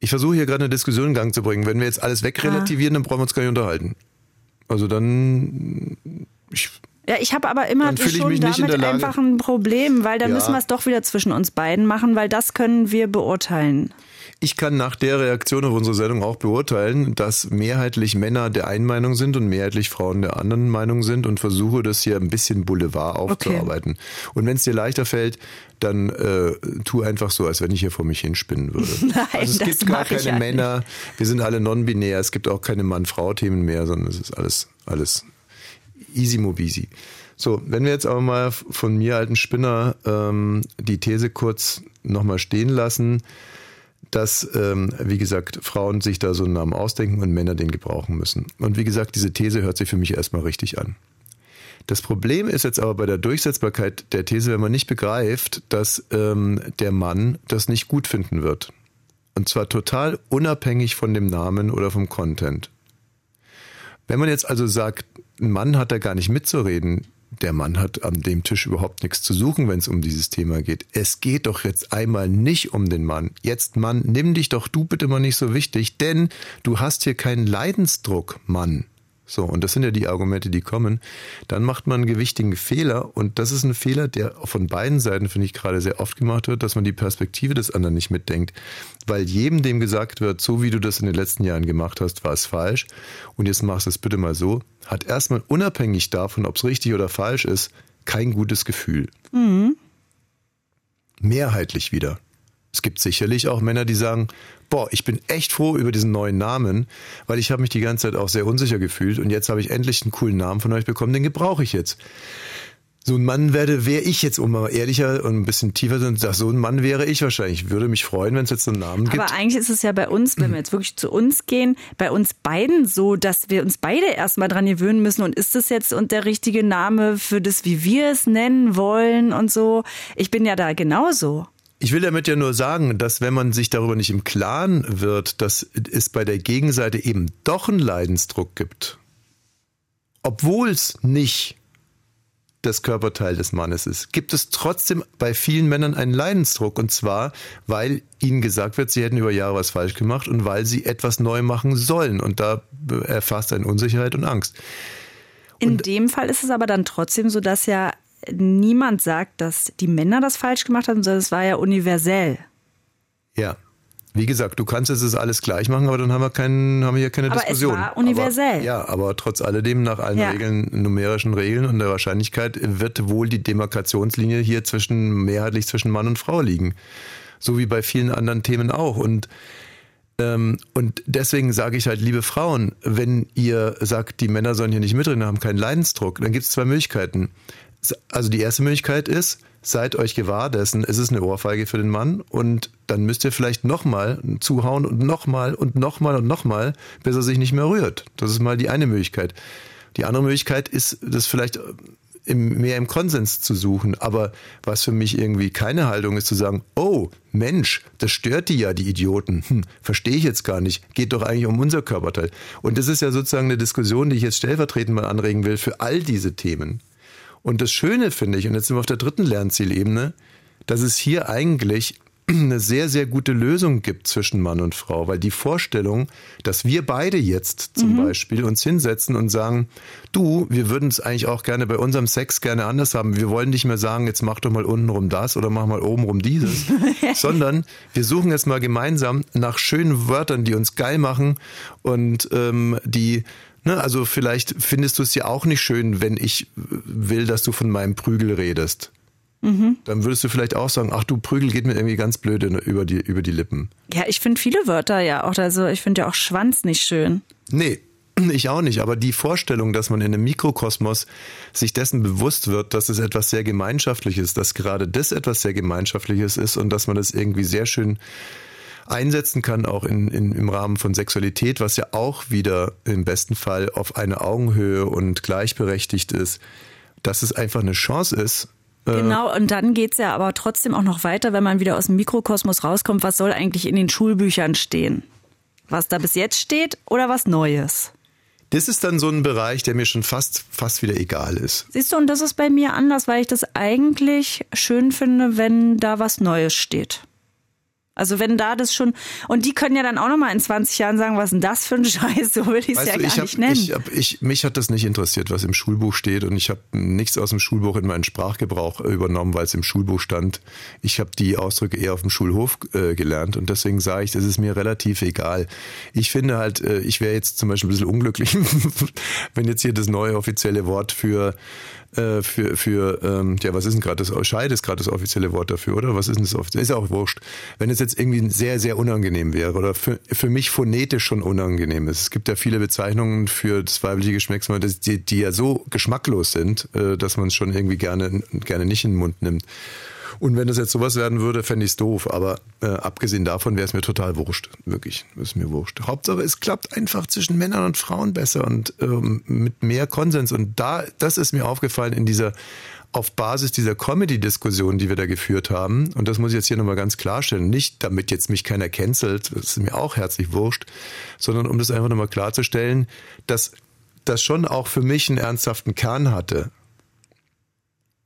Ich versuche hier gerade eine Diskussion in Gang zu bringen. Wenn wir jetzt alles wegrelativieren, dann brauchen wir uns gar nicht unterhalten. Also dann. Ich, Ja, ich habe aber immer schon nicht damit einfach ein Problem, weil dann Ja. müssen wir es doch wieder zwischen uns beiden machen, weil das können wir beurteilen. ich kann nach der Reaktion auf unsere Sendung auch beurteilen, dass mehrheitlich Männer der einen Meinung sind und mehrheitlich Frauen der anderen Meinung sind und versuche das hier ein bisschen Boulevard aufzuarbeiten. Und wenn es dir leichter fällt, dann äh, tu einfach so, als wenn ich hier vor mich hinspinnen würde. (laughs) Nein, also es gibt gar keine Männer, wir sind alle non-binär, es gibt auch keine Mann-Frau-Themen mehr, sondern es ist alles, alles easy mobisi. So, wenn wir jetzt aber mal von mir alten Spinner ähm, die These kurz nochmal stehen lassen, dass, ähm, wie gesagt, Frauen sich da so einen Namen ausdenken und Männer den gebrauchen müssen. Und wie gesagt, diese These hört sich für mich erstmal richtig an. Das Problem ist jetzt aber bei der Durchsetzbarkeit der These, wenn man nicht begreift, dass ähm, der Mann das nicht gut finden wird. Und zwar total unabhängig von dem Namen oder vom Content. Wenn man jetzt also sagt, ein Mann hat da gar nicht mitzureden, der Mann hat an dem Tisch überhaupt nichts zu suchen, wenn es um dieses Thema geht. Es geht doch jetzt einmal nicht um den Mann. Jetzt, Mann, nimm dich doch du bitte mal nicht so wichtig, denn du hast hier keinen Leidensdruck, Mann. So, und das sind ja die Argumente, die kommen. Dann macht man einen gewichtigen Fehler und das ist ein Fehler, der von beiden Seiten, finde ich, gerade sehr oft gemacht wird, dass man die Perspektive des anderen nicht mitdenkt. Weil jedem dem gesagt wird, so wie du das in den letzten Jahren gemacht hast, war es falsch und jetzt machst du es bitte mal so, hat erstmal unabhängig davon, ob es richtig oder falsch ist, kein gutes Gefühl. Mehrheitlich wieder. Es gibt sicherlich auch Männer, die sagen, boah, ich bin echt froh über diesen neuen Namen, weil ich habe mich die ganze Zeit auch sehr unsicher gefühlt und jetzt habe ich endlich einen coolen Namen von euch bekommen, den gebrauche ich jetzt. So ein Mann werde, wäre ich jetzt, um mal ehrlicher und ein bisschen tiefer zu sagen, so ein Mann wäre ich wahrscheinlich. Ich würde mich freuen, wenn es jetzt so einen Namen gibt. Aber eigentlich ist es ja bei uns, wenn wir jetzt wirklich zu uns gehen, bei uns beiden so, dass wir uns beide erstmal dran gewöhnen müssen. Und ist das jetzt und der richtige Name für das, wie wir es nennen wollen und so? Ich bin ja da genauso. Ich will damit ja nur sagen, dass wenn man sich darüber nicht im Klaren wird, dass es bei der Gegenseite eben doch einen Leidensdruck gibt, obwohl es nicht das Körperteil des Mannes ist, gibt es trotzdem bei vielen Männern einen Leidensdruck. Und zwar, weil ihnen gesagt wird, sie hätten über Jahre was falsch gemacht und weil sie etwas neu machen sollen. Und da erfasst eine Unsicherheit und Angst. In dem Fall ist es aber dann trotzdem so, dass ja niemand sagt, dass die Männer das falsch gemacht haben, sondern es war ja universell. Ja. Wie gesagt, du kannst es alles gleich machen, aber dann haben wir, keinen, haben wir hier keine Aber Diskussion. es war universell. Aber, ja, aber trotz alledem, nach allen Ja. Regeln, numerischen Regeln und der Wahrscheinlichkeit wird wohl die Demarkationslinie hier zwischen, mehrheitlich zwischen Mann und Frau liegen. So wie bei vielen anderen Themen auch. Und ähm, und deswegen sage ich halt, liebe Frauen, wenn ihr sagt, die Männer sollen hier nicht mitreden, haben keinen Leidensdruck, dann gibt es zwei Möglichkeiten. Also die erste Möglichkeit ist, seid euch gewahr dessen, es ist eine Ohrfeige für den Mann und dann müsst ihr vielleicht nochmal zuhauen und nochmal und nochmal und nochmal, bis er sich nicht mehr rührt. Das ist mal die eine Möglichkeit. Die andere Möglichkeit ist, das vielleicht im, mehr im Konsens zu suchen. Aber was für mich irgendwie keine Haltung ist, zu sagen, oh Mensch, das stört die ja, die Idioten. Hm, verstehe ich jetzt gar nicht. Geht doch eigentlich um unser Körperteil. Und das ist ja sozusagen eine Diskussion, die ich jetzt stellvertretend mal anregen will für all diese Themen. Und das Schöne finde ich, und jetzt sind wir auf der dritten Lernzielebene, dass es hier eigentlich (clears throat) eine sehr, sehr gute Lösung gibt zwischen Mann und Frau, weil die Vorstellung, dass wir beide jetzt zum Beispiel uns hinsetzen und sagen, du, wir würden es eigentlich auch gerne bei unserem Sex gerne anders haben. Wir wollen nicht mehr sagen, jetzt mach doch mal untenrum das oder mach mal obenrum dieses, (laughs) sondern wir suchen jetzt mal gemeinsam nach schönen Wörtern, die uns geil machen und ähm, die Ne, also vielleicht findest du es ja auch nicht schön, wenn ich will, dass du von meinem Prügel redest. Dann würdest du vielleicht auch sagen, ach du Prügel geht mir irgendwie ganz blöde über die, über die Lippen. Ja, ich finde viele Wörter ja auch, also ich finde ja auch Schwanz nicht schön. Nee, (clears throat) ich auch nicht. Aber die Vorstellung, dass man in einem Mikrokosmos sich dessen bewusst wird, dass es etwas sehr Gemeinschaftliches, dass gerade das etwas sehr Gemeinschaftliches ist und dass man das irgendwie sehr schön einsetzen kann, auch in, in, im Rahmen von Sexualität, was ja auch wieder im besten Fall auf eine Augenhöhe und gleichberechtigt ist, dass es einfach eine Chance ist, äh, Genau, und dann geht's ja aber trotzdem auch noch weiter, wenn man wieder aus dem Mikrokosmos rauskommt, was soll eigentlich in den Schulbüchern stehen? Was da bis jetzt steht oder was Neues? Das ist dann so ein Bereich, der mir schon fast, fast wieder egal ist. Siehst du, und das ist bei mir anders, weil ich das eigentlich schön finde, wenn da was Neues steht. Also wenn da das schon, und die können ja dann auch nochmal in 20 Jahren sagen, was ist denn das für ein (laughs) Scheiß, so will ich es ja du, gar ich hab, nicht nennen. Ich hab, ich, mich hat das nicht interessiert, was im Schulbuch steht und ich habe nichts aus dem Schulbuch in meinen Sprachgebrauch äh, übernommen, weil es im Schulbuch stand. Ich habe die Ausdrücke eher auf dem Schulhof äh, gelernt und deswegen sage ich, das ist mir relativ egal. Ich finde halt, äh, ich wäre jetzt zum Beispiel ein bisschen unglücklich, (laughs) wenn jetzt hier das neue offizielle Wort für äh, für, für ähm, ja, was ist denn gerade das? Scheid ist gerade das offizielle Wort dafür, oder? Was ist denn das offizielle? Ist ja auch wurscht. Wenn es jetzt irgendwie sehr, sehr unangenehm wäre oder für, für mich phonetisch schon unangenehm ist. Es gibt ja viele Bezeichnungen für das weibliche Geschmacksmal, das- die, die ja so geschmacklos sind, äh, dass man es schon irgendwie gerne, gerne nicht in den Mund nimmt. Und wenn das jetzt sowas werden würde, fände ich es doof. Aber äh, abgesehen davon wäre es mir total wurscht. Wirklich, ist mir wurscht. Hauptsache, es klappt einfach zwischen Männern und Frauen besser und ähm, mit mehr Konsens. Und da, das ist mir aufgefallen in dieser, auf Basis dieser Comedy-Diskussion, die wir da geführt haben. Und das muss ich jetzt hier nochmal ganz klarstellen. Nicht, damit jetzt mich keiner cancelt, das ist mir auch herzlich wurscht, sondern um das einfach nochmal klarzustellen, dass das schon auch für mich einen ernsthaften Kern hatte.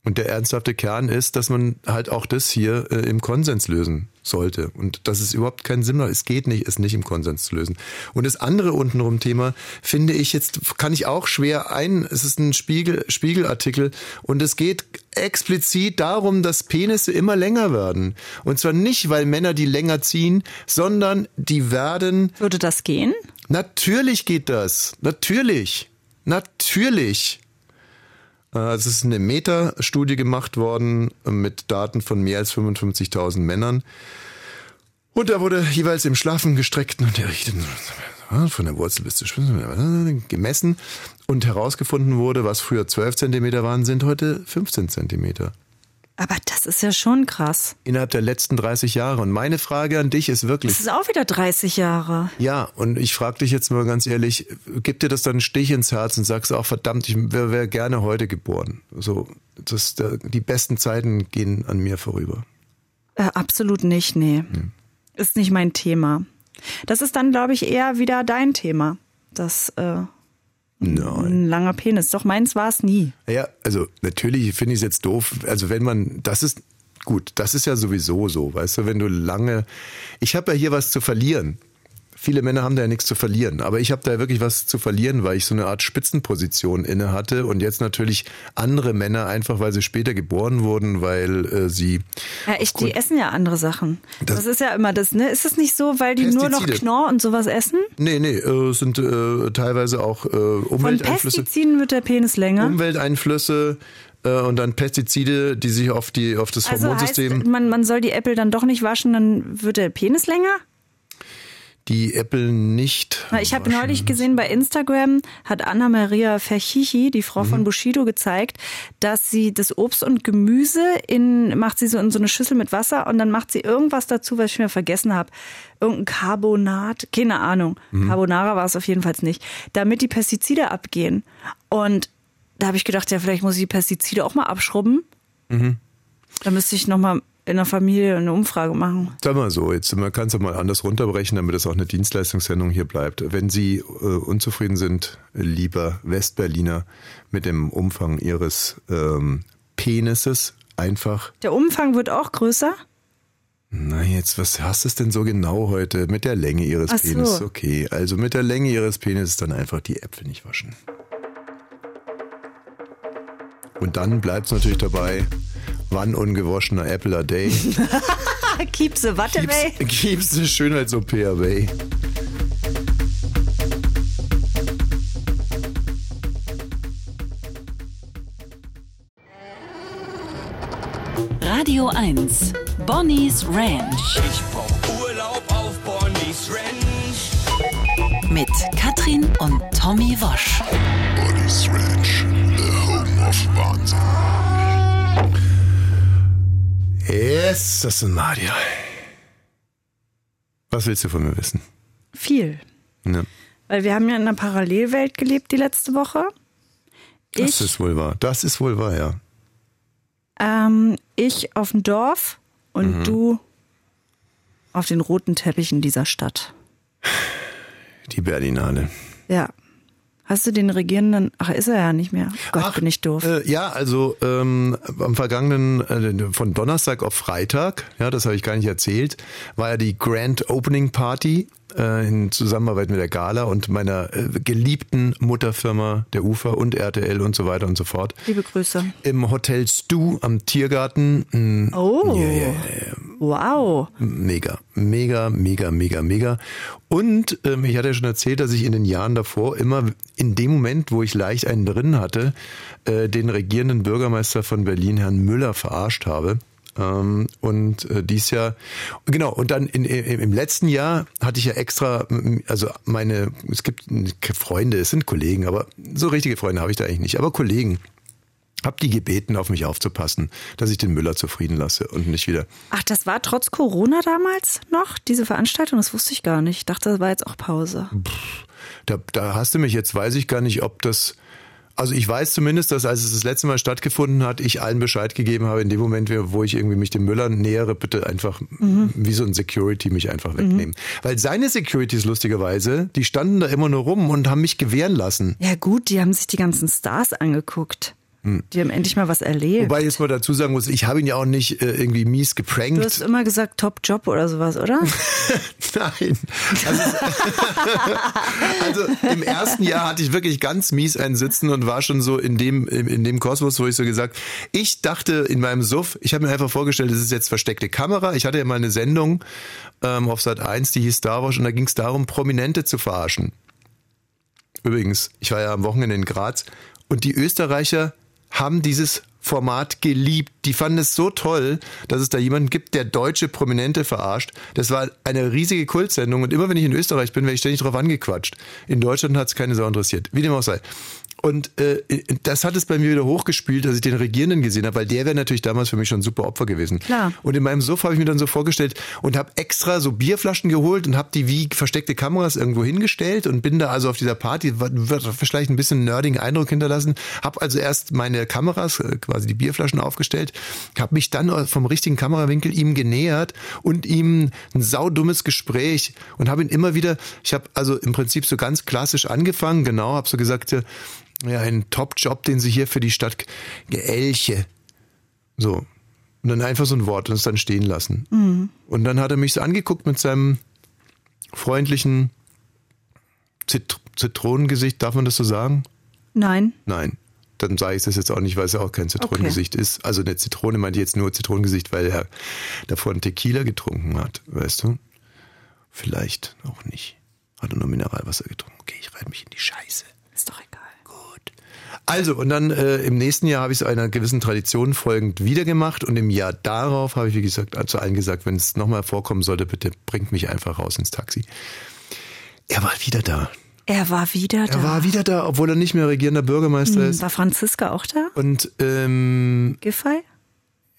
Und der ernsthafte Kern ist, dass man halt auch das hier äh, im Konsens lösen sollte. Und dass es überhaupt keinen Sinn. Es geht nicht, es nicht im Konsens zu lösen. Und das andere untenrum Thema finde ich jetzt, kann ich auch schwer ein, es ist ein Spiegel, Spiegelartikel und es geht explizit darum, dass Penisse immer länger werden. Und zwar nicht, weil Männer die länger ziehen, sondern die werden Würde das gehen? Natürlich geht das. Natürlich. Natürlich. Äh, Es ist eine Meta-Studie gemacht worden äh, mit Daten von mehr als 55.000 Männern. Und da wurde jeweils im schlaffen, gestreckten und errichteten von der Wurzel bis zur Spitze gemessen und herausgefunden wurde, was früher 12 Zentimeter waren, sind heute 15 Zentimeter. Aber das ist ja schon krass. Innerhalb der letzten 30 Jahre. Und meine Frage an dich ist wirklich, Das ist auch wieder 30 Jahre. Ja, und ich frage dich jetzt mal ganz ehrlich, gibt dir das dann einen Stich ins Herz und sagst auch, verdammt, ich wäre wär gerne heute geboren. So, das, da, die besten Zeiten gehen an mir vorüber. Äh, absolut nicht, nee. Hm. Ist nicht mein Thema. Das ist dann, glaube ich, eher wieder dein Thema. Das äh, Nein. ein langer Penis. Doch meins war es nie. Ja, also natürlich finde ich es jetzt doof. Also wenn man, das ist gut, das ist ja sowieso so, weißt du, wenn du lange, ich habe ja hier was zu verlieren. Viele Männer haben da ja nichts zu verlieren, aber ich habe da wirklich was zu verlieren, weil ich so eine Art Spitzenposition inne hatte und jetzt natürlich andere Männer einfach, weil sie später geboren wurden, weil äh, sie Ja, ich, die essen ja andere Sachen. Das, Das- ist ja immer das, ne? Ist es nicht so, weil die nur noch Pestizide. Knorr und sowas essen? Nee, nee, äh, es sind äh, teilweise auch äh, Von Umwelteinflüsse. Pestiziden wird der Penis länger. Umwelteinflüsse äh, und dann Pestizide, die sich auf die auf das also Hormonsystem, heißt, man, man soll die Äpfel dann doch nicht waschen, dann wird der Penis länger? Die Äpfel nicht. Na, Ich habe neulich gesehen bei Instagram, hat Anna-Maria Verchichi, die Frau Mhm. von Bushido, gezeigt, dass sie das Obst und Gemüse in, macht sie so in so eine Schüssel mit Wasser und dann macht sie irgendwas dazu, was ich mir vergessen habe. Irgendein Carbonat, keine Ahnung. Mhm. Carbonara war es auf jeden Fall nicht. Damit die Pestizide abgehen. Und da habe ich gedacht, ja, vielleicht muss ich die Pestizide auch mal abschrubben. Mhm. Da müsste ich nochmal in der Familie eine Umfrage machen. Sag mal so, jetzt man kann es ja mal anders runterbrechen, damit es auch eine Dienstleistungssendung hier bleibt. Wenn Sie äh, unzufrieden sind, lieber Westberliner, mit dem Umfang Ihres ähm, Penises, einfach, Der Umfang wird auch größer. na jetzt, was hast du es denn so genau heute? Mit der Länge Ihres so. Penis, okay. Also mit der Länge Ihres Penis dann einfach die Äpfel nicht waschen. Und dann bleibt es natürlich dabei, wann ungewaschener Apple a day. (laughs) Keep the Watte away. Gibt's eine Schönheits-OP away. Radio 1. Bonnie's Ranch. Ich brauch Urlaub auf Bonnie's Ranch. Mit Katrin und Tommy Wosch. Bonnie's Ranch, the home of Wahnsinn. Yes, das ist Nadia. Was willst du von mir wissen? Viel. Ne, Weil wir haben ja in einer Parallelwelt gelebt die letzte Woche. das Ich, ist wohl wahr. Das ist wohl wahr, ja. ähm, ich auf dem Dorf und Mhm. du auf den roten Teppichen dieser Stadt. Die Berlinale. Ja. Hast du den Regierenden, ach, ist er ja nicht mehr. Gott, Ach, bin ich doof. Äh, ja, also ähm, am vergangenen, äh, von Donnerstag auf Freitag, ja, das habe ich gar nicht erzählt, war ja die Grand Opening Party äh, in Zusammenarbeit mit der Gala und meiner äh, geliebten Mutterfirma, der UFA und RTL und so weiter und so fort. Liebe Grüße. Im Hotel Stu am Tiergarten. Mm, Oh. ja, ja, ja, Wow. Mega, mega, mega, mega, mega. Und ähm, ich hatte ja schon erzählt, dass ich in den Jahren davor immer in dem Moment, wo ich leicht einen drin hatte, äh, den regierenden Bürgermeister von Berlin, Herrn Müller, verarscht habe. Ähm, und äh, dies Jahr, genau, und dann in, im, im letzten Jahr hatte ich ja extra, also meine, es gibt Freunde, es sind Kollegen, aber so richtige Freunde habe ich da eigentlich nicht, aber Kollegen. Hab die gebeten, auf mich aufzupassen, dass ich den Müller zufrieden lasse und nicht wieder Ach, das war trotz Corona damals noch, diese Veranstaltung? Das wusste ich gar nicht. Ich dachte, das war jetzt auch Pause. Da, da hast du mich jetzt, weiß ich gar nicht, ob das. Also ich weiß zumindest, dass als es das letzte Mal stattgefunden hat, ich allen Bescheid gegeben habe, in dem Moment, wo ich irgendwie mich dem Müller nähere, bitte einfach wie so ein Security mich einfach wegnehmen. Weil seine Securities lustigerweise, die standen da immer nur rum und haben mich gewähren lassen. Ja gut, die haben sich die ganzen Stars angeguckt. Die haben endlich mal was erlebt. Hm. Wobei ich jetzt mal dazu sagen muss, ich habe ihn ja auch nicht äh, irgendwie mies du geprankt. hast immer gesagt Top Job oder sowas, oder? (laughs) Nein. Also, (laughs) also im ersten Jahr hatte ich wirklich ganz mies einen Sitzen und war schon so in dem, in, in dem Kosmos, wo ich so gesagt, ich dachte in meinem Suff, ich habe mir einfach vorgestellt, das ist jetzt versteckte Kamera. Ich hatte ja mal eine Sendung ähm, auf Sat 1, die hieß Star Wars und da ging es darum, Prominente zu verarschen. Übrigens, ich war ja am Wochenende in Graz und die Österreicher haben dieses Format geliebt. Die fanden es so toll, dass es da jemanden gibt, der deutsche Prominente verarscht. Das war eine riesige Kultsendung und immer wenn ich in Österreich bin, werde ich ständig drauf angequatscht. In Deutschland hat es keine Sau interessiert. Wie dem auch sei. Und äh, das hat es bei mir wieder hochgespielt, dass ich den Regierenden gesehen habe, weil der wäre natürlich damals für mich schon ein super Opfer gewesen. Klar. Und in meinem Sofa habe ich mir dann so vorgestellt und habe extra so Bierflaschen geholt und habe die wie versteckte Kameras irgendwo hingestellt und bin da also auf dieser Party, wird vielleicht ein bisschen nerdigen Eindruck hinterlassen, habe also erst meine Kameras, äh, quasi die Bierflaschen aufgestellt, habe mich dann vom richtigen Kamerawinkel ihm genähert und ihm ein saudummes Gespräch und habe ihn immer wieder, ich habe also im Prinzip so ganz klassisch angefangen, genau, habe so gesagt, äh, ja, ein Top-Job, den sie hier für die Stadt Elche. So. Und dann einfach so ein Wort und es dann stehen lassen. Und dann hat er mich so angeguckt mit seinem freundlichen Zit Zitronengesicht, darf man das so sagen? Nein. Nein. Dann sage ich das jetzt auch nicht, weil es ja auch kein Zitronengesicht ist. Also eine Zitrone meinte ich jetzt nur Zitronengesicht, weil er davor einen Tequila getrunken hat, weißt du? Vielleicht auch nicht. Hat er nur Mineralwasser getrunken. Okay, ich reite mich in die Scheiße. Ist doch egal. Also, und dann äh, im nächsten Jahr habe ich es einer gewissen Tradition folgend wieder gemacht und im Jahr darauf habe ich, wie gesagt, zu allen gesagt, wenn es nochmal vorkommen sollte, bitte bringt mich einfach raus ins Taxi. Er war wieder da. Er war wieder da. Er war wieder da, obwohl er nicht mehr regierender Bürgermeister Hm, ist. War Franziska auch da? Und ähm, Giffey?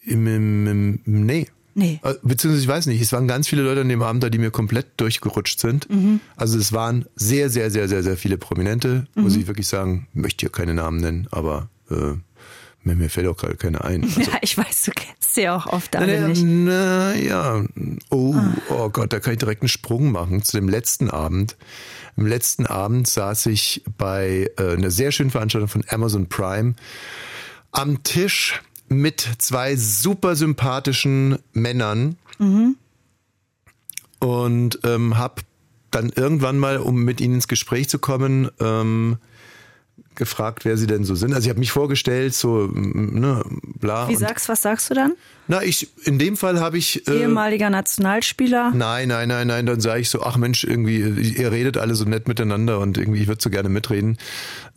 im, im, im, nee. Nee. Äh, Beziehungsweise ich weiß nicht, es waren ganz viele Leute an dem Abend da, die mir komplett durchgerutscht sind. Mhm. Also es waren sehr, sehr, sehr, sehr, sehr viele Prominente, muss ich wirklich sagen. Möchte hier keine Namen nennen, aber äh, mir, mir fällt auch gerade keiner ein. Also, (laughs) Ja, ich weiß, du kennst sie auch oft alle na, nicht. na ja, oh, oh Gott, da kann ich direkt einen Sprung machen zu dem letzten Abend. Am letzten Abend saß ich bei äh, einer sehr schönen Veranstaltung von Amazon Prime am Tisch mit zwei super sympathischen Männern. Und ähm, habe dann irgendwann mal, um mit ihnen ins Gespräch zu kommen, ähm, gefragt, wer sie denn so sind. Also ich habe mich vorgestellt, so ne, bla. Wie sagst, was sagst du dann? na, ich, in dem Fall habe ich. Äh, Ehemaliger Nationalspieler. Nein, nein, nein, nein, dann sage ich so, ach Mensch, irgendwie, ihr redet alle so nett miteinander und irgendwie, ich würde so gerne mitreden.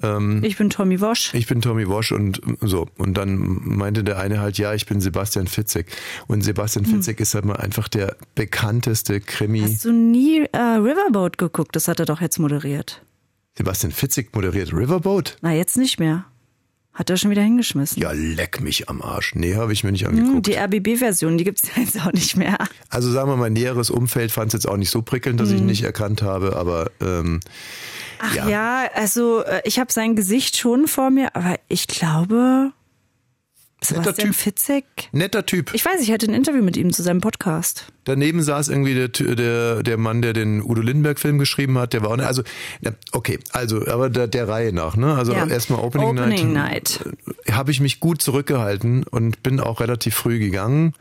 Ähm, Ich bin Tommy Wosch. ich bin Tommy Wosch und so. Und dann meinte der eine halt, ja, ich bin Sebastian Fitzek. Und Sebastian Fitzek ist halt mal einfach der bekannteste Krimi. Hast du nie äh, Riverboat geguckt? Das hat er doch jetzt moderiert. Sebastian Fitzek moderiert Riverboat? Na, jetzt nicht mehr. Hat er schon wieder hingeschmissen. Ja, leck mich am Arsch. Nee, habe ich mir nicht Hm, angeguckt. Die RBB-Version, die gibt's (laughs) jetzt auch nicht mehr. Also sagen wir mal, mein näheres Umfeld fand es jetzt auch nicht so prickelnd, dass ich ihn nicht erkannt habe, aber ähm, Ach Ja. ja, also äh, ich habe sein Gesicht schon vor mir, aber ich glaube, Sebastian Typ. Fitzek. netter Typ. Ich weiß, ich hatte ein Interview mit ihm zu seinem Podcast. Daneben saß irgendwie der, der, der Mann, der den Udo Lindenberg-Film geschrieben hat. Der war auch, ne- also, okay, also, aber der, der Reihe nach, ne? Also Ja. erstmal Opening, Opening Night. Night. äh, Habe ich mich gut zurückgehalten und bin auch relativ früh gegangen.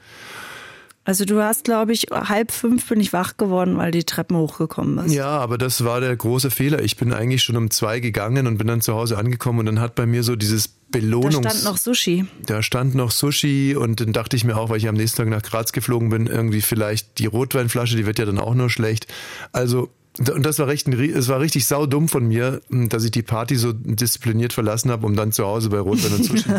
Also du hast, glaube ich, halb fünf bin ich wach geworden, weil die Treppen hochgekommen ist. Ja, aber das war der große Fehler. Ich bin eigentlich schon um zwei gegangen und bin dann zu Hause angekommen und dann hat bei mir so dieses Da Belohnungs... stand noch Sushi. Da stand noch Sushi und dann dachte ich mir auch, weil ich am nächsten Tag nach Graz geflogen bin, irgendwie vielleicht die Rotweinflasche, die wird ja dann auch nur schlecht. Also und das war recht, es war richtig saudumm von mir, dass ich die Party so diszipliniert verlassen habe, um dann zu Hause bei Rotwein und Sushi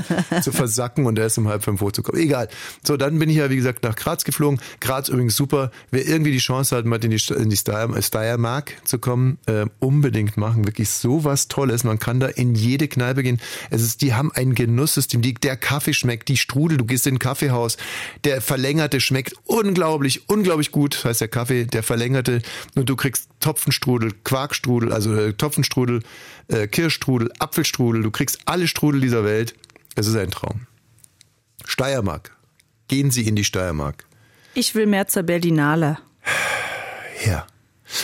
zu versacken und erst um halb fünf hochzukommen. Egal. So, dann bin ich ja, wie gesagt, nach Graz geflogen. Graz übrigens super. Wer irgendwie die Chance hat, mal in die, in die Steyer- Steiermark zu kommen, äh, unbedingt machen. Wirklich so was Tolles. Man kann da in jede Kneipe gehen. Es ist, die haben ein Genusssystem. Die, der Kaffee schmeckt, die Strudel, du gehst in ein Kaffeehaus. Der verlängerte schmeckt unglaublich, unglaublich gut. Das heißt der Kaffee, der verlängerte. Und du kriegst Topfenstrudel, Quarkstrudel, also äh, Topfenstrudel, äh, Kirschstrudel, Apfelstrudel. Du kriegst alle Strudel dieser Welt. Es ist ein Traum. Steiermark. Gehen Sie in die Steiermark. Ich will mehr zur Berlinale. Ja.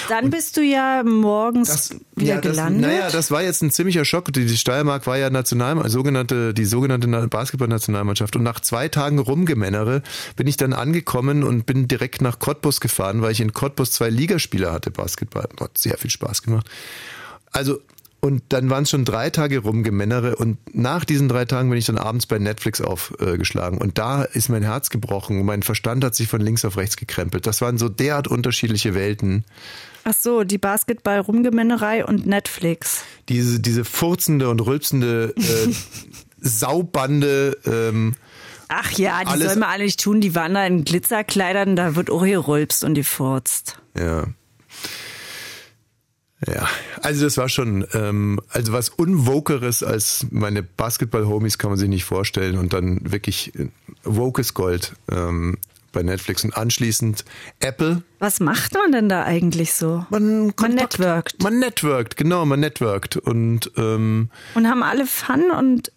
Dann bist du ja morgens Das, wieder ja, das, gelandet. Naja, das war jetzt ein ziemlicher Schock. Die, die Steiermark war ja National, sogenannte, die sogenannte Na- Basketballnationalmannschaft. Und nach zwei Tagen Rumgemännere bin ich dann angekommen und bin direkt nach Cottbus gefahren, weil ich in Cottbus zwei Ligaspieler hatte, Basketball. Hat sehr viel Spaß gemacht. Also, und dann waren es schon drei Tage Rumgemännere und nach diesen drei Tagen bin ich dann abends bei Netflix aufgeschlagen und da ist mein Herz gebrochen und mein Verstand hat sich von links auf rechts gekrempelt. Das waren so derart unterschiedliche Welten. Ach so, die Basketball-Rumgemännerei und Netflix. diese, diese furzende und rülpsende äh, (laughs) Saubande. Ähm, Ach ja, die Alles- soll man alle nicht tun. Die waren da in Glitzerkleidern, da wird auch gerülpst und die furzt. ja. Ja, also das war schon, ähm, also was Unwokeres als meine Basketball-Homies kann man sich nicht vorstellen und dann wirklich äh, wokes Gold ähm, bei Netflix und anschließend Apple. Was macht man denn da eigentlich so? Man, man networkt. Man networkt, genau, man networkt und ähm, Und haben alle Fun und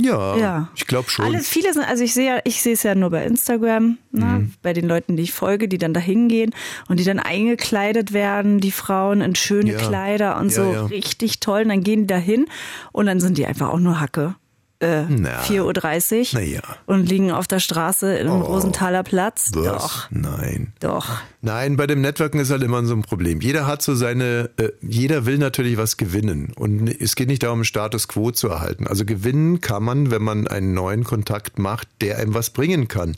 ja, Ja. ich glaube schon. Alle, viele sind, also ich sehe ich sehe es ja nur bei Instagram, ne, Mhm. bei den Leuten, die ich folge, die dann da hingehen und die dann eingekleidet werden, die Frauen in schöne Ja. Kleider und Ja, so richtig toll. Und dann gehen die da hin und dann sind die einfach auch nur Hacke. Äh, Na. 4.30 Uhr Naja. und liegen auf der Straße im Oh. Rosenthaler Platz. Was? Doch, Nein. doch. Nein, bei dem Networken ist halt immer so ein Problem. Jeder hat so seine, äh, jeder will natürlich was gewinnen. Und es geht nicht darum, Status quo zu erhalten. Also gewinnen kann man, wenn man einen neuen Kontakt macht, der einem was bringen kann.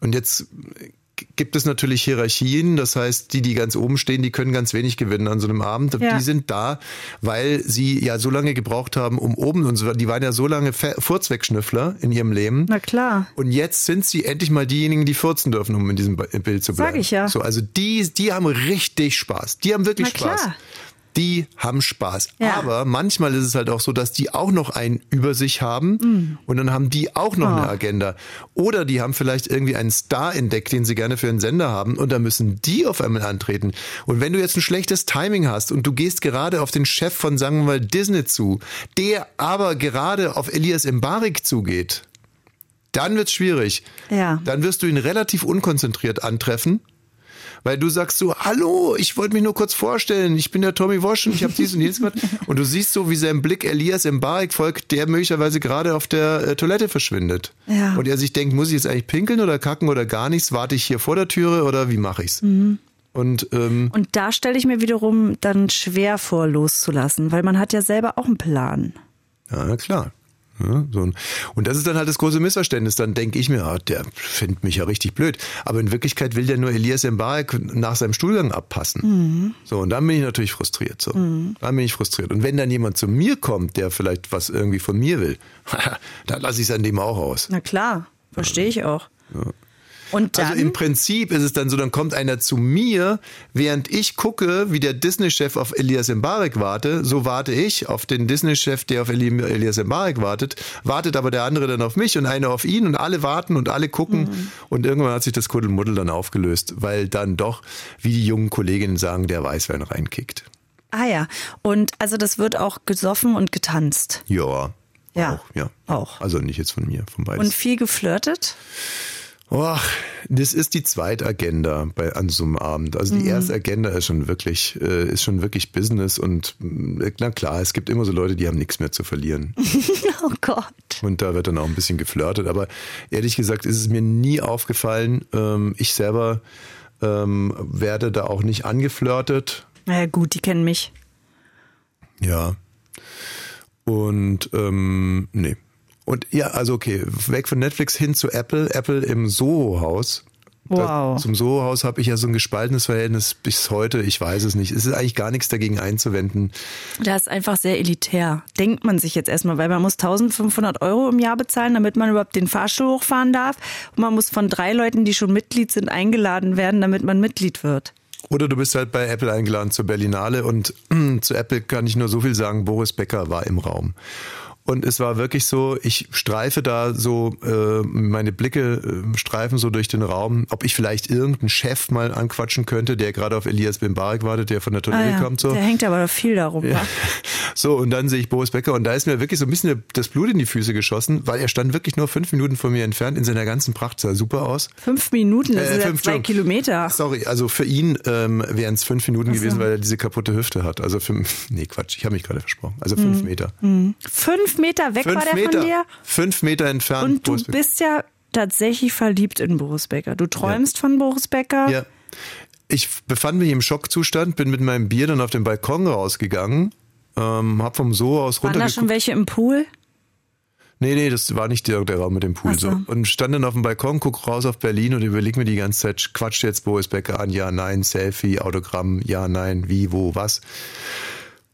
Und jetzt gibt es natürlich Hierarchien. Das heißt, die, die ganz oben stehen, die können ganz wenig gewinnen an so einem Abend. Ja. Die sind da, weil sie ja so lange gebraucht haben, um oben und so, die waren ja so lange Furzwegschnüffler in ihrem Leben. Na klar. Und jetzt sind sie endlich mal diejenigen, die furzen dürfen, um in diesem Bild zu Sag bleiben. ich ja. So, also die, die haben richtig Spaß. Die haben wirklich Na klar. Die haben Spaß. Ja. Aber manchmal ist es halt auch so, dass die auch noch einen über sich haben und dann haben die auch noch eine Oh. Agenda. Oder die haben vielleicht irgendwie einen Star entdeckt, den sie gerne für einen Sender haben und dann müssen die auf einmal antreten. Und wenn du jetzt ein schlechtes Timing hast und du gehst gerade auf den Chef von, sagen wir mal, Disney zu, der aber gerade auf Elias Mbarik zugeht, dann wird's schwierig. Ja. Dann wirst du ihn relativ unkonzentriert antreffen, weil du sagst so, hallo, ich wollte mich nur kurz vorstellen, ich bin der Tommy Walsh und ich habe dies und jenes gemacht. (laughs) Und du siehst so, wie sein Blick Elias Mbarek folgt, der möglicherweise gerade auf der äh, Toilette verschwindet. Ja. Und er sich denkt, muss ich jetzt eigentlich pinkeln oder kacken oder gar nichts? Warte ich hier vor der Türe oder wie mache ich's? Mhm. Und ähm, Und da stelle ich mir wiederum dann schwer vor, loszulassen, weil man hat ja selber auch einen Plan. Ja, na klar. Ja, so ein, und das ist dann halt das große Missverständnis. Dann denke ich mir, ah, der findet mich ja richtig blöd. Aber in Wirklichkeit will der nur Elias Mbarek nach seinem Stuhlgang abpassen. So, und dann bin ich natürlich frustriert. So. Dann bin ich frustriert. Und wenn dann jemand zu mir kommt, der vielleicht was irgendwie von mir will, (laughs) dann lasse ich es an dem auch aus. Na klar, verstehe ich auch. Und dann, Also im Prinzip ist es dann so, dann kommt einer zu mir, während ich gucke, wie der Disney-Chef auf Elias Mbarek warte, so warte ich auf den Disney-Chef, der auf Eli- Elias Mbarek wartet, wartet aber der andere dann auf mich und einer auf ihn und alle warten und alle gucken und irgendwann hat sich das Kuddelmuddel dann aufgelöst, weil dann doch, wie die jungen Kolleginnen sagen, der Weißwein reinkickt. ah ja, und also das wird auch gesoffen und getanzt. Ja. Ja, Auch, ja. auch. Also nicht jetzt von mir, von beiden. Und viel geflirtet? Och, das ist die zweite Agenda bei an so einem Abend. Also die erste Agenda ist schon wirklich, äh, ist schon wirklich Business und mh, na klar, es gibt immer so Leute, die haben nichts mehr zu verlieren. (laughs) Oh Gott. Und da wird dann auch ein bisschen geflirtet. Aber ehrlich gesagt ist es mir nie aufgefallen. Ähm, ich selber ähm, werde da auch nicht angeflirtet. Na ja, gut, die kennen mich. Ja. Und ähm, nee. Und ja, also okay, weg von Netflix hin zu Apple. Apple im Soho-Haus. Da, Wow. zum Soho-Haus habe ich ja so ein gespaltenes Verhältnis bis heute. Ich weiß es nicht. Es ist eigentlich gar nichts dagegen einzuwenden. Das ist einfach sehr elitär. Denkt man sich jetzt erstmal, weil man muss 1500 Euro im Jahr bezahlen, damit man überhaupt den Fahrstuhl hochfahren darf. Und man muss von drei Leuten, die schon Mitglied sind, eingeladen werden, damit man Mitglied wird. Oder du bist halt bei Apple eingeladen zur Berlinale und (clears throat) zu Apple kann ich nur so viel sagen, Boris Becker war im Raum. Und es war wirklich so, ich streife da so, äh, meine Blicke äh, streifen so durch den Raum, ob ich vielleicht irgendeinen Chef mal anquatschen könnte, der gerade auf Elias Bimbarik wartet, der von der Toilette kommt. So. Ah Der hängt aber viel darum. Ja. So, und dann sehe ich Boris Becker und da ist mir wirklich so ein bisschen das Blut in die Füße geschossen, weil er stand wirklich nur fünf Minuten von mir entfernt in seiner ganzen Pracht, sah super aus. Fünf Minuten, das Äh, ist ja zwei. Kilometer. Sorry, also für ihn ähm, wären es fünf Minuten gewesen, weil er diese kaputte Hüfte hat. Also für, (laughs) nee, Quatsch, ich habe mich gerade versprochen. Also fünf Meter. Fünf Meter weg Fünf war der Meter, von dir. fünf Meter entfernt. Und du Boris bist ja tatsächlich verliebt in Boris Becker. Du träumst von Boris Becker. Ja. Ich befand mich im Schockzustand, bin mit meinem Bier dann auf den Balkon rausgegangen, ähm, hab vom Zoo aus Waren da schon welche im Pool? Nee, nee, das war nicht der, der Raum mit dem Pool. So. So. Und stand dann auf dem Balkon, guck raus auf Berlin und überleg mir die ganze Zeit, quatscht jetzt Boris Becker an, ja, nein, Selfie, Autogramm, ja, nein, wie, wo, was.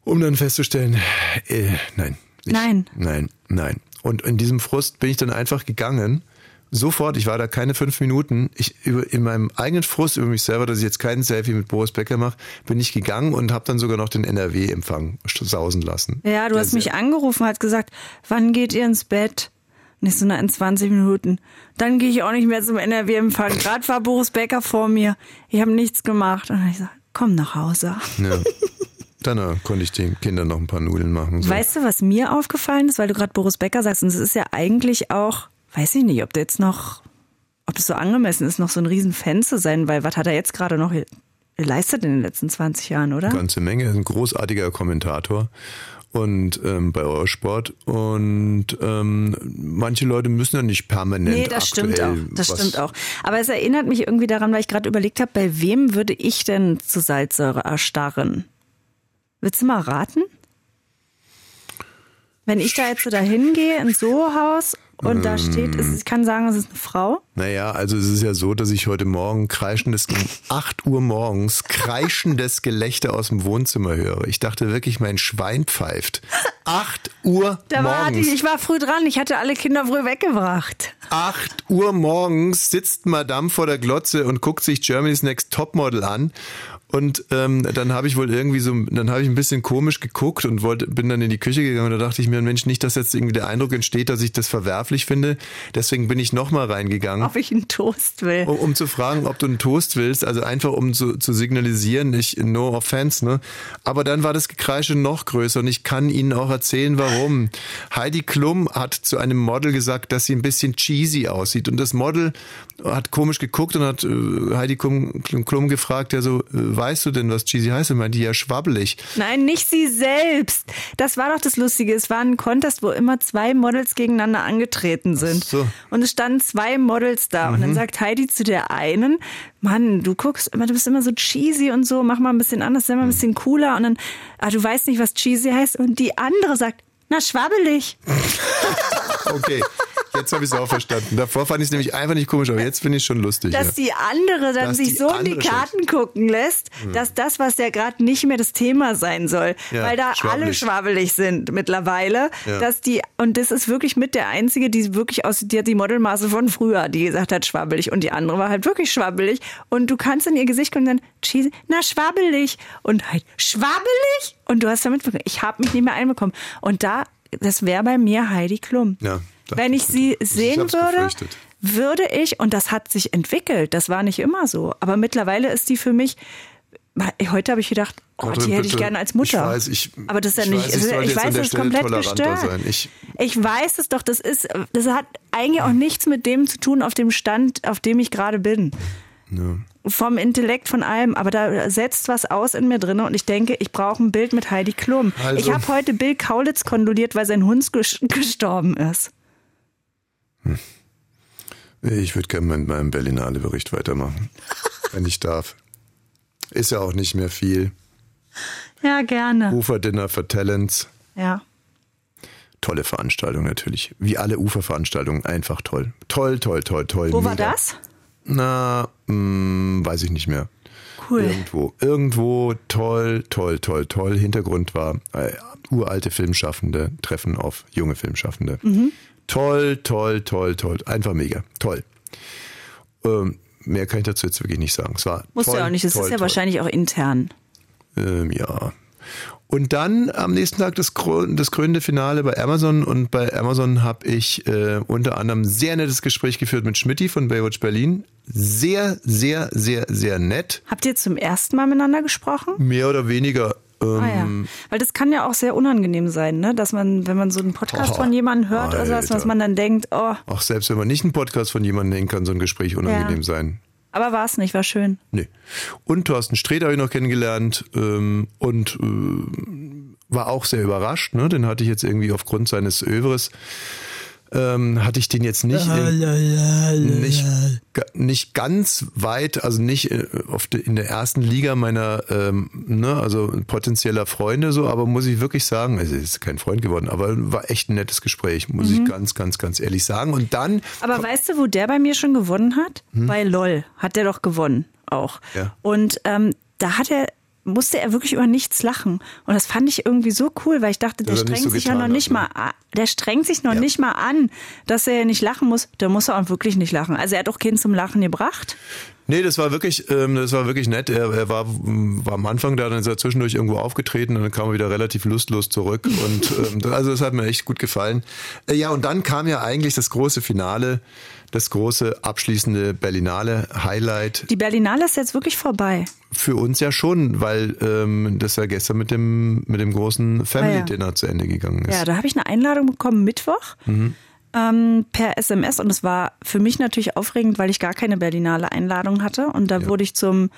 Um dann festzustellen, äh, nein. Nicht. Nein. Nein, nein. Und in diesem Frust bin ich dann einfach gegangen Sofort, ich war da keine fünf Minuten. Ich über, in meinem eigenen Frust über mich selber, dass ich jetzt keinen Selfie mit Boris Becker mache, bin ich gegangen und habe dann sogar noch den NRW-Empfang sausen lassen. Ja, du Der hast mich angerufen, hast gesagt, wann geht ihr ins Bett? Nicht so in 20 Minuten. Dann gehe ich auch nicht mehr zum NRW-Empfang. Gerade (laughs) war Boris Becker vor mir. Ich habe nichts gemacht. Und dann hab ich gesagt, komm nach Hause. Ja. (laughs) Dann äh, konnte ich den Kindern noch ein paar Nudeln machen. So. Weißt du, was mir aufgefallen ist, weil du gerade Boris Becker sagst, und es ist ja eigentlich auch, weiß ich nicht, ob der jetzt noch, ob es so angemessen ist, noch so ein Riesenfan zu sein, weil was hat er jetzt gerade noch geleistet in den letzten 20 Jahren, oder? ganze Menge. Er ist ein großartiger Kommentator und ähm, bei Eurosport und ähm, manche Leute müssen ja nicht permanent Nee, das stimmt auch. Das stimmt auch. Aber es erinnert mich irgendwie daran, weil ich gerade überlegt habe, bei wem würde ich denn zu Salzsäure erstarren? Willst du mal raten? Wenn ich da jetzt so dahin gehe ins Soho-Haus und da steht, es- ich kann sagen, es ist eine Frau. Naja, also es ist ja so, dass ich heute Morgen kreischendes, um 8 Uhr morgens, kreischendes Gelächter aus dem Wohnzimmer höre. Ich dachte wirklich, mein Schwein pfeift. 8 Uhr Da war morgens. ich, ich war früh dran, ich hatte alle Kinder früh weggebracht. 8 Uhr morgens sitzt Madame vor der Glotze und guckt sich Germany's Next Topmodel an. Und ähm, dann habe ich wohl irgendwie so, dann habe ich ein bisschen komisch geguckt und wollte, bin dann in die Küche gegangen und da dachte ich mir, Mensch, nicht, dass jetzt irgendwie der Eindruck entsteht, dass ich das verwerflich finde. Deswegen bin ich nochmal reingegangen. Ob ich einen Toast will. Um, um zu fragen, ob du einen Toast willst, also einfach um zu, zu signalisieren, ich, no offense, ne? Aber dann war das Gekreische noch größer und ich kann Ihnen auch erzählen, warum. Heidi Klum hat zu einem Model gesagt, dass sie ein bisschen cheesy aussieht und das Model hat komisch geguckt und hat äh, Heidi Klum, Klum gefragt, ja so, äh, weißt du denn, was cheesy heißt? Und meinte, ja, schwabbelig. Nein, nicht sie selbst. Das war doch das Lustige. Es war ein Contest, wo immer zwei Models gegeneinander angetreten sind. so. Und es standen zwei Models da. Und dann sagt Heidi zu der einen, Mann, du guckst immer, du bist immer so cheesy und so, mach mal ein bisschen anders, sei mal ein bisschen cooler. Und dann, ah, du weißt nicht, was cheesy heißt. Und die andere sagt, na, schwabbelig. (laughs) Okay, jetzt habe ich es auch verstanden. Davor fand ich es nämlich einfach nicht komisch, aber jetzt finde ich es schon lustig. dass ja. die andere dann Dass sich so in die Karten gucken lässt, dass das, was ja gerade nicht mehr das Thema sein soll, Ja, weil da alle schwabbelig. schwabbelig sind mittlerweile, Ja. dass die und das ist wirklich mit der einzige, die wirklich aus die hat die Modelmaße von früher, die gesagt hat schwabbelig und die andere war halt wirklich schwabbelig und du kannst in ihr Gesicht gucken und dann na schwabbelig und halt schwabbelig und du hast damit ich habe mich nicht mehr einbekommen und da das wäre bei mir Heidi Klum. Ja, Wenn ich ich. sie Ich sehen hab's würde, befürchtet. würde ich, und das hat sich entwickelt, das war nicht immer so, aber mittlerweile ist die für mich, heute habe ich gedacht, oh, Katrin, die hätte ich gerne als Mutter. Ich weiß, ich- aber das ist ja ich nicht, weiß, ich ich weiß, das ist komplett gestört. Ich- ich weiß es doch, das ist, das hat eigentlich auch nichts mit dem zu tun, auf dem Stand, auf dem ich gerade bin. Vom Intellekt, von allem, aber da setzt was aus in mir drin und ich denke, ich brauche ein Bild mit Heidi Klum. Also- ich habe heute Bill Kaulitz kondoliert, weil sein Hund ges gestorben ist. Ich würde gerne mit meinem Berlinale-Bericht weitermachen, (laughs) wenn ich darf. Ist ja auch nicht mehr viel. Ja, gerne. Uferdinner für Talents. Ja. Tolle Veranstaltung natürlich. Wie alle Uferveranstaltungen, einfach toll. Toll, toll, toll, toll. Wo war mega. das? Na, mh, weiß ich nicht mehr. Cool. Irgendwo. Irgendwo toll, toll, toll, toll. Hintergrund war äh, uralte Filmschaffende treffen auf junge Filmschaffende. Mhm. Toll, toll, toll, toll. Einfach mega. Toll. Ähm, mehr kann ich dazu jetzt wirklich nicht sagen. Es war Musst toll, du ja auch nicht, es ist ja toll. wahrscheinlich auch intern. Ähm, ja. Und dann am nächsten Tag das, das krönende Finale bei Amazon. Und bei Amazon habe ich äh, unter anderem sehr nettes Gespräch geführt mit Schmidti von Baywatch Berlin. Sehr, sehr, sehr, sehr nett. Habt ihr zum ersten Mal miteinander gesprochen? Mehr oder weniger. Ähm, Ah ja. Weil das kann ja auch sehr unangenehm sein, ne? Dass man, wenn man so einen Podcast Oh, von jemandem hört oder Alter. was man dann denkt, oh, Auch selbst wenn man nicht einen Podcast von jemandem nehmen kann, so ein Gespräch unangenehm Ja. sein. Aber war es nicht, war schön. Nee. Und Thorsten Sträter habe ich noch kennengelernt ähm, und äh, war auch sehr überrascht. Ne? Den hatte ich jetzt irgendwie aufgrund seines Övres, ähm, hatte ich den jetzt nicht, in, nicht, ga- nicht ganz weit, also nicht äh, auf de, in der ersten Liga meiner, ähm, ne, also potenzieller Freunde so, aber muss ich wirklich sagen, also ist kein Freund geworden, aber war echt ein nettes Gespräch, muss Mhm. ich ganz, ganz, ganz ehrlich sagen. Und dann Aber weißt du, wo der bei mir schon gewonnen hat? Bei LOL hat der doch gewonnen auch. Hm? Ja. Und ähm, da hat er musste er wirklich über nichts lachen. Und das fand ich irgendwie so cool, weil ich dachte, der er strengt so sich ja noch hat, nicht ne? mal, der strengt sich noch Ja. nicht mal an, dass er ja nicht lachen muss. Der muss auch wirklich nicht lachen. Also er hat auch keinen zum Lachen gebracht. Nee, das war wirklich, ähm, das war wirklich nett. Er, er war, war am Anfang da, dann ist er zwischendurch irgendwo aufgetreten und dann kam er wieder relativ lustlos zurück. (laughs) Und ähm, also das hat mir echt gut gefallen. Äh, ja, und dann kam ja eigentlich das große Finale, das große abschließende Berlinale Highlight. Die Berlinale ist jetzt wirklich vorbei. Für uns ja schon, weil ähm, das ja gestern mit dem mit dem großen Family Ah ja. Dinner zu Ende gegangen ist. Ja, da habe ich eine Einladung bekommen Mittwoch ähm, per SMS und es war für mich natürlich aufregend, weil ich gar keine Berlinale Einladung hatte. Und da wurde ich zum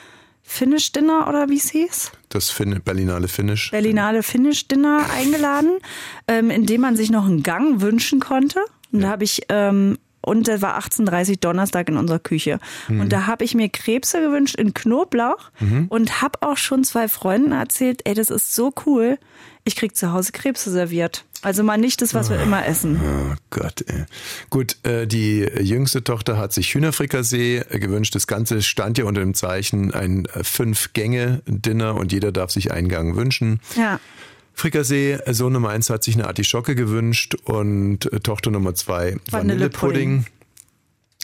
Finish Dinner oder wie es hieß, Das fin Berlinale Finish. Berlinale Finish Dinner (laughs) eingeladen, ähm, in dem man sich noch einen Gang wünschen konnte. Und da habe ich ähm, und der war 18.30 Donnerstag in unserer Küche. Und da habe ich mir Krebse gewünscht in Knoblauch und habe auch schon zwei Freunden erzählt, ey, das ist so cool. Ich krieg zu Hause Krebse serviert. Also mal nicht das, was wir immer essen. Oh Gott, ey. Gut, äh, die jüngste Tochter hat sich Hühnerfrikassee gewünscht. Das Ganze stand ja unter dem Zeichen ein Fünf-Gänge-Dinner und jeder darf sich einen Gang wünschen. Ja. Frikassee, äh, Sohn Nummer eins hat sich eine Artischocke gewünscht und äh, Tochter Nummer zwei Vanillepudding. Vanillepudding.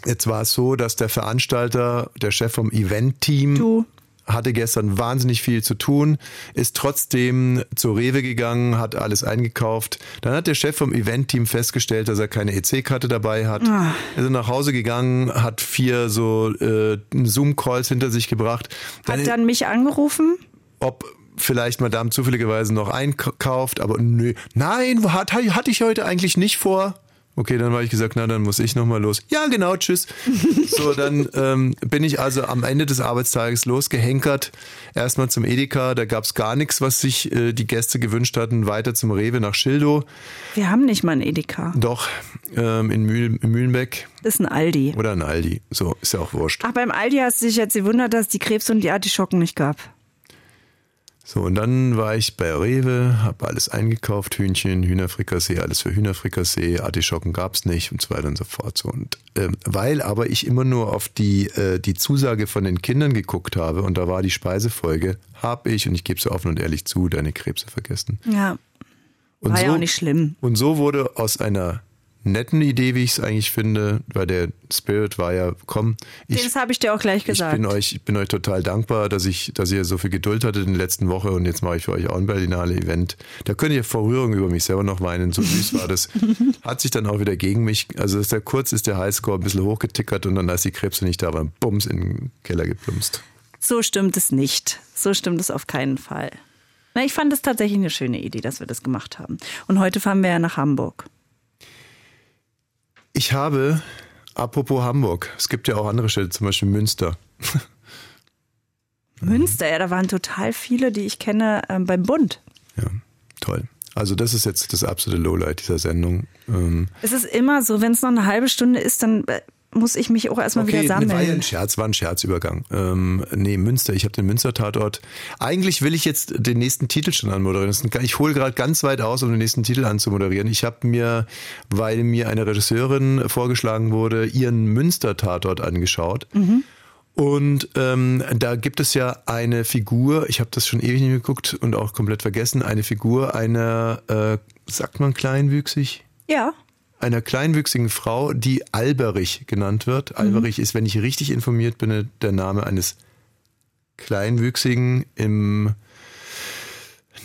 Jetzt war es so, dass der Veranstalter, der Chef vom Event-Team, Du. Hatte gestern wahnsinnig viel zu tun, ist trotzdem zur Rewe gegangen, hat alles eingekauft. Dann hat der Chef vom Event-Team festgestellt, dass er keine EC-Karte dabei hat. Ah. Er ist nach Hause gegangen, hat vier so äh, Zoom-Calls hinter sich gebracht. Dann, Hat dann mich angerufen. ob vielleicht Madame zufälligerweise noch einkauft, aber nö. Nein, hat, hatte ich heute eigentlich nicht vor. Okay, dann habe ich gesagt, na, dann muss ich nochmal los. Ja, genau, tschüss. (laughs) So, dann ähm, bin ich also am Ende des Arbeitstages losgehenkert. Erstmal zum Edeka, da gab's gar nichts, was sich äh, die Gäste gewünscht hatten. Weiter zum Rewe nach Schildow. Wir haben nicht mal ein Edeka. Doch, ähm, in, Mühl, in Mühlenbeck Das ist ein Aldi. oder in Aldi. So, ist ja auch wurscht. Ach, beim Aldi hast du dich jetzt gewundert, dass es die Krebs und die Artischocken nicht gab. So, und dann war ich bei Rewe, habe alles eingekauft, Hühnchen, Hühnerfrikassee, alles für Hühnerfrikassee, Artischocken gab's nicht und so weiter und so fort. So, und ähm, weil aber ich immer nur auf die, äh, die Zusage von den Kindern geguckt habe und da war die Speisefolge, habe ich, und ich gebe es offen und ehrlich zu, deine Krebse vergessen. Ja. Und War so, ja auch nicht schlimm. Und so wurde aus einer netten Idee, wie ich es eigentlich finde, weil der Spirit war ja, komm, ich, das habe ich dir auch gleich gesagt. ich bin euch, ich bin euch total dankbar, dass ich, dass ihr so viel Geduld hattet in der letzten Woche und jetzt mache ich für euch auch ein Berlinale Event. Da könnt ihr vor Rührung über mich selber noch weinen, so süß war das. (laughs) Hat sich dann auch wieder gegen mich, also ist der kurz ist der Highscore ein bisschen hochgetickert und dann als die Krebse nicht da waren, bums in den Keller geplumpst. So stimmt es nicht. So stimmt es auf keinen Fall. Na, ich fand es tatsächlich eine schöne Idee, dass wir das gemacht haben. Und heute fahren wir ja nach Hamburg. Ich habe, apropos Hamburg, es gibt ja auch andere Städte, zum Beispiel Münster. (laughs) Münster, ja, da waren total viele, die ich kenne, ähm, beim Bund. Ja, toll. Also das ist jetzt das absolute Lowlight dieser Sendung. Ähm, Es ist immer so, wenn es noch eine halbe Stunde ist, dann äh, muss ich mich auch erstmal wieder Okay, war ja sammeln. ein Scherz, war ein Scherzübergang. Ähm, nee, Münster, ich habe den Münster-Tatort. Eigentlich will ich jetzt den nächsten Titel schon anmoderieren. Ich hole gerade ganz weit aus, um den nächsten Titel anzumoderieren. Ich habe mir, weil mir eine Regisseurin vorgeschlagen wurde, ihren Münster-Tatort angeschaut. Und ähm, da gibt es ja eine Figur, ich habe das schon ewig nicht geguckt und auch komplett vergessen, eine Figur einer, äh, sagt man kleinwüchsig? Ja, einer kleinwüchsigen Frau, die Alberich genannt wird. Alberich ist, wenn ich richtig informiert bin, der Name eines kleinwüchsigen im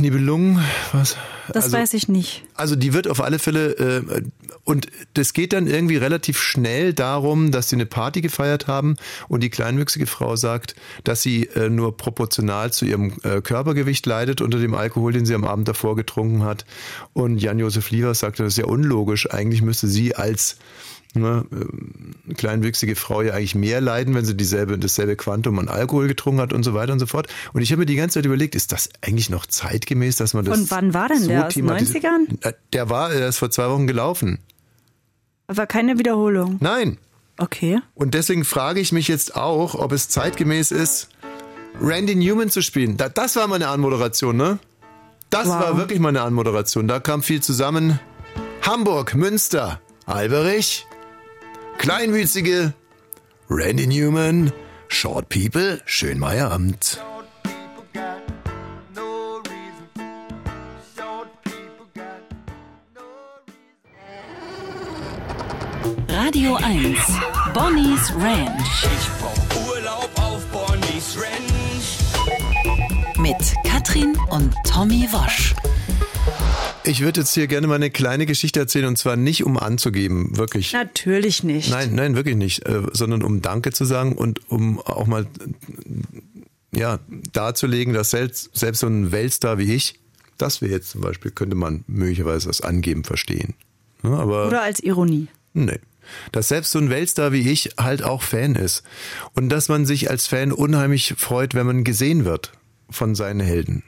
Nibelungen, was? das also, weiß ich nicht. also die wird auf alle Fälle äh, und das geht dann irgendwie relativ schnell darum, dass sie eine Party gefeiert haben und die kleinwüchsige Frau sagt, dass sie äh, nur proportional zu ihrem äh, Körpergewicht leidet unter dem Alkohol, den sie am Abend davor getrunken hat. Und Jan-Josef Lievers sagte, das ist ja unlogisch. Eigentlich müsste sie als ne, äh, kleinwüchsige Frau ja eigentlich mehr leiden, wenn sie dieselbe, dasselbe Quantum an Alkohol getrunken hat und so weiter und so fort. Und ich habe mir die ganze Zeit überlegt, ist das eigentlich noch zeitgemäß, dass man das Von wann war denn der? Aus den thematisi- 90ern? Äh, Der war, der ist vor zwei Wochen gelaufen. War keine Wiederholung. Nein. Okay. Und deswegen frage ich mich jetzt auch, ob es zeitgemäß ist, Randy Newman zu spielen. Da, das war meine Anmoderation, ne? Das Wow. war wirklich meine Anmoderation. Da kam viel zusammen. Hamburg, Münster, Alberich, Kleinwüchsige, Randy Newman, Short People, Schönmeier Amt. Radio 1, Bonnie's Ranch. Ich brauch Urlaub auf Bonnie's Ranch. Mit Katrin und Tommy Wasch. Ich würde jetzt hier gerne mal eine kleine Geschichte erzählen und zwar nicht um anzugeben, wirklich. Natürlich nicht. Nein, nein, wirklich nicht, äh, sondern um Danke zu sagen und um auch mal ja, darzulegen, dass selbst, selbst so ein Weltstar wie ich, das wäre jetzt zum Beispiel, könnte man möglicherweise das Angeben verstehen. Ja, aber Oder als Ironie. Nee. Dass selbst so ein Weltstar wie ich halt auch Fan ist. Und dass man sich als Fan unheimlich freut, wenn man gesehen wird von seinen Helden.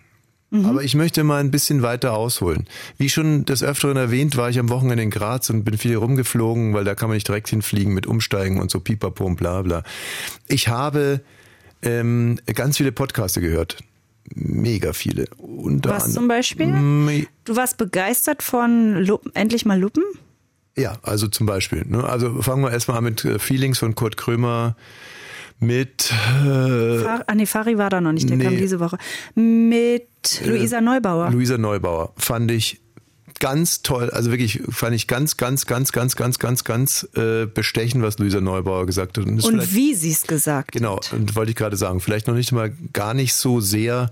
Aber ich möchte mal ein bisschen weiter ausholen. Wie schon des Öfteren erwähnt, war ich am Wochenende in Graz und bin viel rumgeflogen, weil da kann man nicht direkt hinfliegen mit Umsteigen und so pipapo und bla bla. Ich habe ähm, ganz viele Podcaste gehört. Mega viele. Unter Was zum Beispiel? Du warst begeistert von Luppen, endlich mal Luppen? Ja, also zum Beispiel. Ne? Also fangen wir erstmal an mit äh, Feelings von Kurt Krömer, mit äh, Far ah, nee, Fari war da noch nicht, der nee. kam diese Woche. Mit Luisa Neubauer. Luisa Neubauer. Fand ich ganz toll. Also wirklich fand ich ganz, ganz, ganz, ganz, ganz, ganz, ganz äh, bestechend, was Luisa Neubauer gesagt hat. und vielleicht- wie sie es gesagt Genau, hat. und wollte ich gerade sagen, vielleicht noch nicht mal gar nicht so sehr,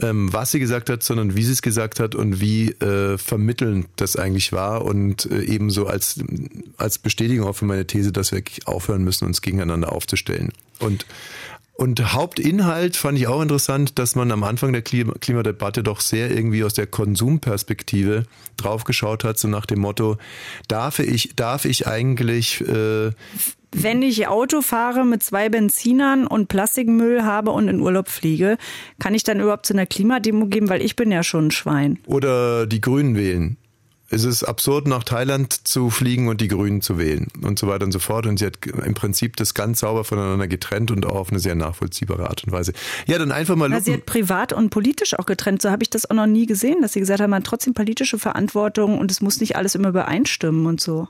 ähm, was sie gesagt hat, sondern wie sie es gesagt hat und wie äh, vermittelnd das eigentlich war und äh, ebenso als, als Bestätigung auch für meine These, dass wir aufhören müssen, uns gegeneinander aufzustellen. Und und Hauptinhalt fand ich auch interessant, dass man am Anfang der Klima Klimadebatte doch sehr irgendwie aus der Konsumperspektive draufgeschaut hat, so nach dem Motto, darf ich, darf ich eigentlich äh, Wenn ich Auto fahre mit zwei Benzinern und Plastikmüll habe und in Urlaub fliege, kann ich dann überhaupt zu einer Klimademo gehen, weil ich bin ja schon ein Schwein. oder die Grünen wählen. Es ist absurd, nach Thailand zu fliegen und die Grünen zu wählen und so weiter und so fort. Und sie hat im Prinzip das ganz sauber voneinander getrennt und auch auf eine sehr nachvollziehbare Art und Weise. Ja, dann einfach mal Na, sie lupen. hat privat und politisch auch getrennt. So habe ich das auch noch nie gesehen, dass sie gesagt hat, man hat trotzdem politische Verantwortung und es muss nicht alles immer übereinstimmen und so.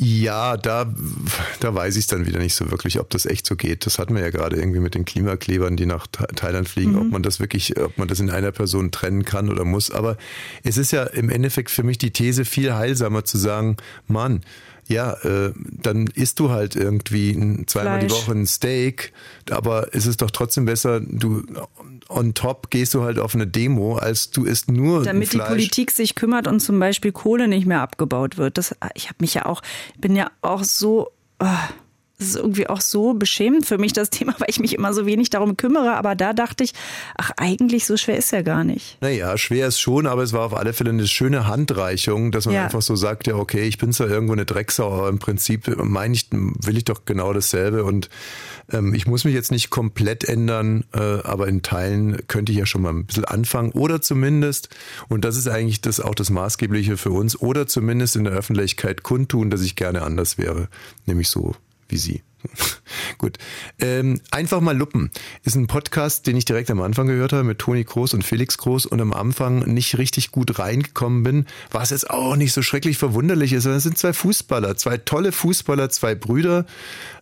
Ja, da, da weiß ich es dann wieder nicht so wirklich, ob das echt so geht. Das hatten wir ja gerade irgendwie mit den Klimaklebern, die nach Tha- Thailand fliegen, ob man das wirklich, ob man das in einer Person trennen kann oder muss. Aber es ist ja im Endeffekt für mich die These viel heilsamer zu sagen, Mann, ja, äh, dann isst du halt irgendwie ein- zweimal die Fleisch. Woche ein Steak, aber es ist doch trotzdem besser, du on top gehst du halt auf eine Demo, als du isst nur Damit die Fleisch. Politik sich kümmert und zum Beispiel Kohle nicht mehr abgebaut wird. Das, ich habe mich ja auch, bin ja auch so, ah, das ist irgendwie auch so beschämend für mich das (laughs) Thema, weil ich mich immer so wenig darum kümmere. Aber da dachte ich, ach eigentlich so schwer ist ja gar nicht. Naja, schwer ist schon, aber es war auf alle Fälle eine schöne Handreichung, dass man Ja. einfach so sagt, ja, okay, ich bin zwar irgendwo eine Drecksau, aber im Prinzip meine ich, will ich doch genau dasselbe und ähm, ich muss mich jetzt nicht komplett ändern, äh, aber in Teilen könnte ich ja schon mal ein bisschen anfangen oder zumindest, und das ist eigentlich das auch das Maßgebliche für uns, oder zumindest in der Öffentlichkeit kundtun, dass ich gerne anders wäre, nämlich so wie Sie. (laughs) Gut. Ähm, einfach mal luppen ist ein Podcast, den ich direkt am Anfang gehört habe mit Toni Groß und Felix Groß und am Anfang nicht richtig gut reingekommen bin, was jetzt auch nicht so schrecklich verwunderlich ist. Das sind zwei Fußballer, zwei tolle Fußballer, zwei Brüder,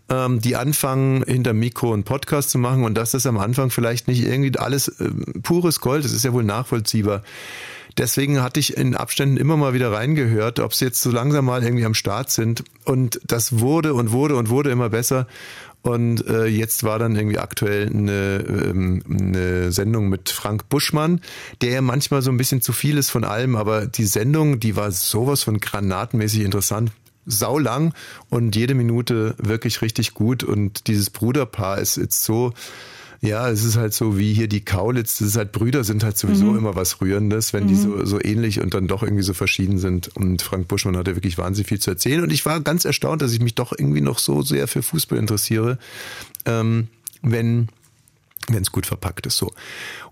ähm, die anfangen, hinter Mikro einen Podcast zu machen und dass das am Anfang vielleicht nicht irgendwie alles ähm, pures Gold, das ist ja wohl nachvollziehbar. Deswegen hatte ich in Abständen immer mal wieder reingehört, ob sie jetzt so langsam mal irgendwie am Start sind. Und das wurde und wurde und wurde immer besser. Und äh, jetzt war dann irgendwie aktuell eine, ähm, eine Sendung mit Frank Buschmann, der ja manchmal so ein bisschen zu viel ist von allem, aber die Sendung, die war sowas von granatenmäßig interessant. Sau lang und jede Minute wirklich richtig gut. Und dieses Bruderpaar ist jetzt so, ja, es ist halt so wie hier die Kaulitz, das ist halt Brüder sind halt sowieso Mhm. immer was Rührendes, wenn die so, so ähnlich und dann doch irgendwie so verschieden sind. Und Frank Buschmann hat ja wirklich wahnsinnig viel zu erzählen. Und ich war ganz erstaunt, dass ich mich doch irgendwie noch so sehr für Fußball interessiere, ähm, wenn wenn es gut verpackt ist so.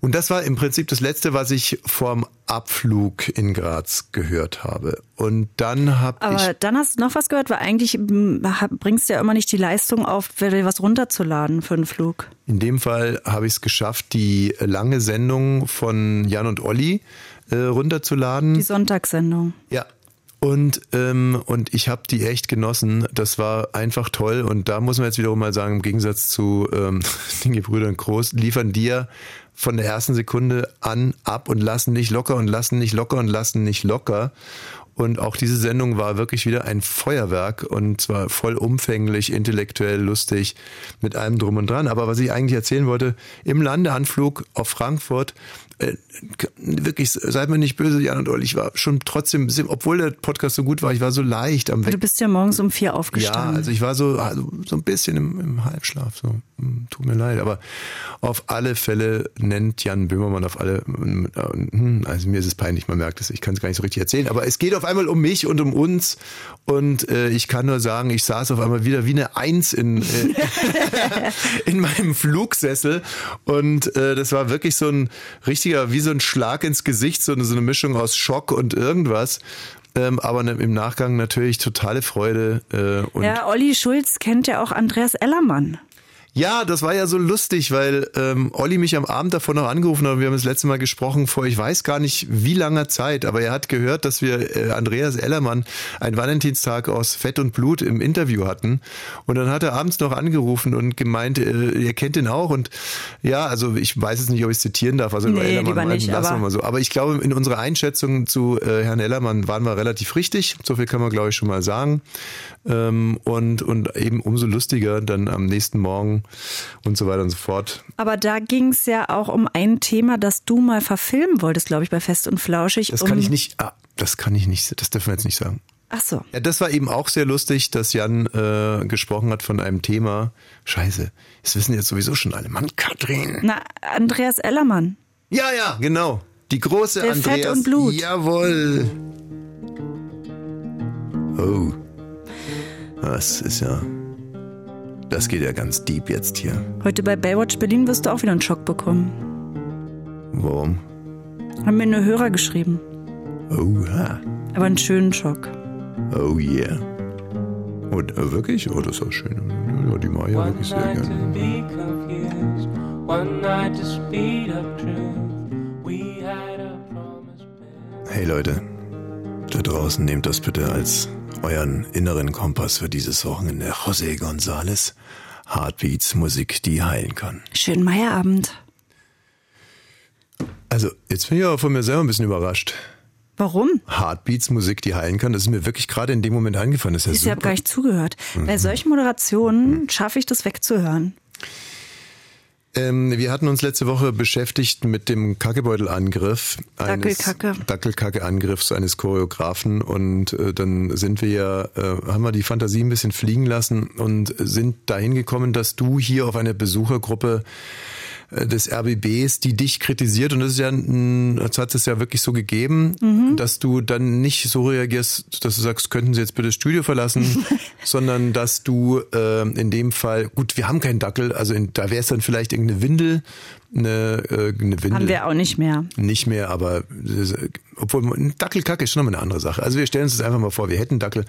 Und das war im Prinzip das letzte, was ich vorm Abflug in Graz gehört habe. Und dann habe ich Aber dann hast du noch was gehört, weil eigentlich hab- bringst du ja immer nicht die Leistung auf, was runterzuladen für einen Flug. In dem Fall habe ich es geschafft, die lange Sendung von Jan und Olli äh, runterzuladen. Die Sonntagssendung. Ja. Und, ähm, und ich habe die echt genossen. Das war einfach toll. Und da muss man jetzt wiederum mal sagen, im Gegensatz zu ähm, (laughs) den Gebrüdern Groß, liefern ja von der ersten Sekunde an ab und lassen nicht locker und lassen nicht locker und lassen nicht locker. Und auch diese Sendung war wirklich wieder ein Feuerwerk und zwar vollumfänglich, intellektuell, lustig, mit allem drum und dran. Aber was ich eigentlich erzählen wollte, im Landeanflug auf Frankfurt, äh, wirklich, seid mir nicht böse, Jan und Olli, ich war schon trotzdem, obwohl der Podcast so gut war, ich war so leicht am Weg. Du bist ja morgens um vier Ja, aufgestanden. also ich war so, also so ein bisschen im, im Halbschlaf. So. Hm, Tut mir leid, aber auf alle Fälle nennt Jan Böhmermann auf alle, hm, also mir ist es peinlich, man merkt es, ich kann es gar nicht so richtig erzählen, aber es geht auf einmal um mich und um uns und äh, ich kann nur sagen, ich saß auf einmal wieder wie eine Eins in, äh, (laughs) (laughs) in meinem Flugsessel und äh, das war wirklich so ein richtiger, wie so ein Schlag ins Gesicht, so eine, so eine Mischung aus Schock und irgendwas. Ähm, aber ne, im Nachgang natürlich totale Freude. Äh, und ja, Olli Schulz kennt ja auch Andreas Ellermann. Ja, das war ja so lustig, weil ähm, Olli mich am Abend davor noch angerufen hat. Wir haben das letzte Mal gesprochen vor, ich weiß gar nicht wie langer Zeit, aber er hat gehört, dass wir äh, Andreas Ellermann einen Valentinstag aus Fett und Blut im Interview hatten. Und dann hat er abends noch angerufen und gemeint, äh, ihr kennt ihn auch. Und ja, also ich weiß jetzt nicht, ob ich es zitieren darf. Also über Nee, Ellermann lieber nicht, lassen wir aber- mal so. Aber ich glaube, in unserer Einschätzung zu äh, Herrn Ellermann waren wir relativ richtig. So viel kann man, glaube ich, schon mal sagen. Ähm, und, und eben umso lustiger dann am nächsten Morgen und so weiter und so fort. Aber da ging es ja auch um ein Thema, das du mal verfilmen wolltest, glaube ich, bei Fest und Flauschig. Das um, kann ich nicht, ah, das kann ich nicht, das dürfen wir jetzt nicht sagen. Ach so. Ja, das war eben auch sehr lustig, dass Jan äh, gesprochen hat von einem Thema. Scheiße, das wissen jetzt sowieso schon alle. Mann, Katrin. Na, Andreas Ellermann. Ja, ja, genau. Die große Der Fett Andreas. und Blut. Jawohl. Oh. Das ist ja. Das geht ja ganz deep jetzt hier. Heute bei Baywatch Berlin wirst du auch wieder einen Schock bekommen. Warum? Haben mir nur Hörer geschrieben. Oh, ha. Aber einen schönen Schock. Oh yeah. Und äh, wirklich? Oh, das ist auch schön. Ja, die ich ja wirklich sehr gerne. to be confused, one night to speed up truth. We had a promise. Hey Leute, da draußen nehmt das bitte als euren inneren Kompass für dieses Wochenende. José González, Heartbeats, Musik, die heilen kann. Schönen Meierabend. Also, jetzt bin ich aber von mir selber ein bisschen überrascht. Warum? Heartbeats, Musik, die heilen kann, das ist mir wirklich gerade in dem Moment eingefallen. Das ist ja Ich habe gar nicht zugehört. Mhm. Bei solchen Moderationen schaffe ich das wegzuhören. Ähm, wir hatten uns letzte Woche beschäftigt mit dem Kackebeutelangriff. eines- Dackelkacke. Dackelkacke-Angriffs eines Choreografen und äh, dann sind wir ja, äh, haben wir die Fantasie ein bisschen fliegen lassen und sind dahin gekommen, dass du hier auf eine Besuchergruppe des RBBs, die dich kritisiert. Und das ist ja, ein- das hat es ja wirklich so gegeben, Mhm. dass du dann nicht so reagierst, dass du sagst, könnten Sie jetzt bitte das Studio verlassen, (laughs) sondern dass du äh, in dem Fall, gut, wir haben keinen Dackel, also in, da wäre es dann vielleicht irgendeine Windel, eine, äh, eine Windel. Haben wir auch nicht mehr. Nicht mehr, aber obwohl ein Dackelkacke ist schon nochmal eine andere Sache. Also wir stellen uns das einfach mal vor, wir hätten Dackel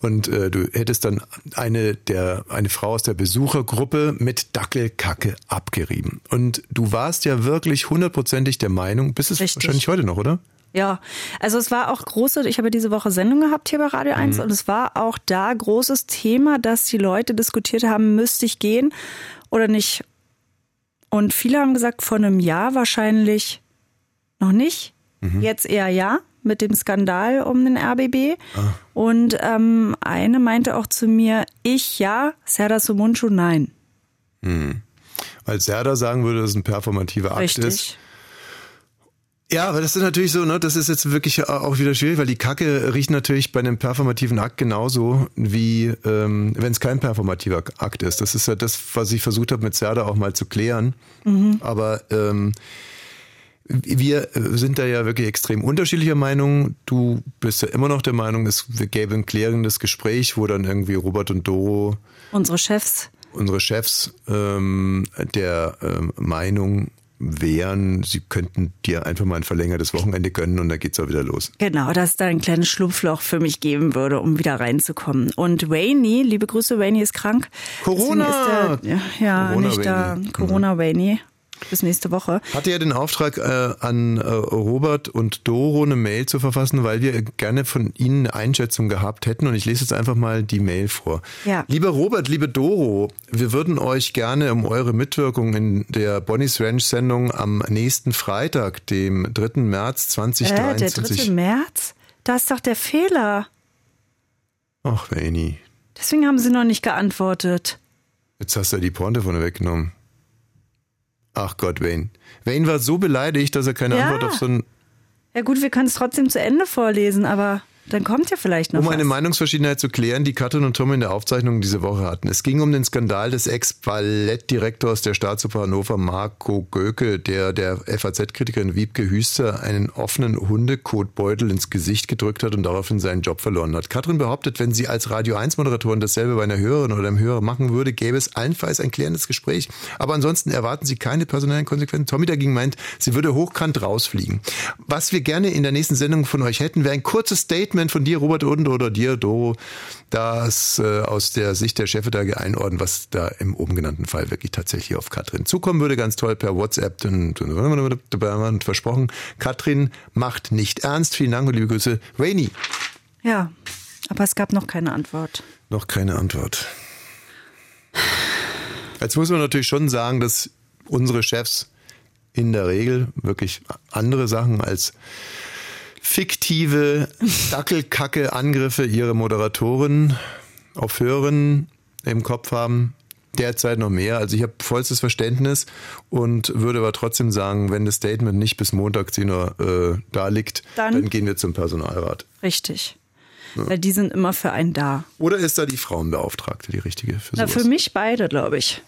und äh, du hättest dann eine der eine Frau aus der Besuchergruppe mit Dackelkacke abgerieben. Und du warst ja wirklich hundertprozentig der Meinung, bist es Richtig. wahrscheinlich heute noch, oder? Ja, also es war auch große, ich habe diese Woche Sendung gehabt hier bei Radio 1 und es war auch da großes Thema, dass die Leute diskutiert haben, müsste ich gehen oder nicht. Und viele haben gesagt, vor einem Jahr wahrscheinlich noch nicht. Jetzt eher ja, mit dem Skandal um den RBB. Und ähm, eine meinte auch zu mir, ich ja, Serdar Somuncu nein. Weil Serda sagen würde, dass es ein performativer Akt ist. Ja, aber das ist natürlich so, ne, das ist jetzt wirklich auch wieder schwierig, weil die Kacke riecht natürlich bei einem performativen Akt genauso wie ähm, wenn es kein performativer Akt ist. Das ist ja das, was ich versucht habe mit Serda auch mal zu klären. Aber ähm, wir sind da ja wirklich extrem unterschiedlicher Meinung. Du bist ja immer noch der Meinung, es gäbe ein klärendes Gespräch, wo dann irgendwie Robert und Doro, Unsere Chefs. unsere Chefs, ähm, der ähm, Meinung wären, sie könnten dir einfach mal ein verlängertes Wochenende gönnen und dann geht's auch wieder los. Genau, dass es da ein kleines Schlupfloch für mich geben würde, um wieder reinzukommen. Und Wayne, liebe Grüße, Wayne ist krank. Corona! Deswegen Ist der, ja, Corona nicht da. Corona Wayne. Bis nächste Woche. Hatte ja den Auftrag, äh, an äh, Robert und Doro eine Mail zu verfassen, weil wir gerne von Ihnen eine Einschätzung gehabt hätten. Und ich lese jetzt einfach mal die Mail vor. Ja. Lieber Robert, liebe Doro, wir würden euch gerne um eure Mitwirkung in der Bonnie's Ranch Sendung am nächsten Freitag, dem 3. März Äh, der 2023. 3. März? Da ist doch der Fehler. Ach, Vaini. Deswegen haben sie noch nicht geantwortet. Jetzt hast du die Pointe von weggenommen. Ach Gott, Wayne. Wayne war so beleidigt, dass er keine Ja. Antwort auf so ein. Ja gut, wir können es trotzdem zu Ende vorlesen, aber dann kommt ja vielleicht noch Um was. eine Meinungsverschiedenheit zu klären, die Katrin und Tom in der Aufzeichnung diese Woche hatten. Es ging um den Skandal des Ex-Ballettdirektors der Staatsoper Hannover, Marco Göke, der der FAZ-Kritikerin Wiebke Hüster einen offenen Hundekotbeutel ins Gesicht gedrückt hat und daraufhin seinen Job verloren hat. Katrin behauptet, wenn sie als Radio 1-Moderatorin dasselbe bei einer Hörerin oder einem Hörer machen würde, gäbe es allenfalls ein klärendes Gespräch. Aber ansonsten erwarten sie keine personellen Konsequenzen. Tommy dagegen meint, sie würde hochkant rausfliegen. Was wir gerne in der nächsten Sendung von euch hätten, wäre ein kurzes Statement von dir, Robert, und oder dir, Doro, das äh, aus der Sicht der Chefetage einordnen, was da im oben genannten Fall wirklich tatsächlich auf Katrin zukommen würde. Ganz toll per WhatsApp und, und versprochen. Katrin macht nicht ernst. Vielen Dank und liebe Grüße. Rainy. Ja, aber es gab noch keine Antwort. Noch keine Antwort. Jetzt muss man natürlich schon sagen, dass unsere Chefs in der Regel wirklich andere Sachen als fiktive Dackelkacke-Angriffe ihre Moderatoren auf Hörerinnen im Kopf haben. Derzeit noch mehr. Also ich habe vollstes Verständnis und würde aber trotzdem sagen, wenn das Statement nicht bis Montag 10 Uhr äh, da liegt, Dann- dann gehen wir zum Personalrat. Richtig. Weil die sind immer für einen da. Oder ist da die Frauenbeauftragte die richtige für Na, sowas? für mich beide, glaube ich.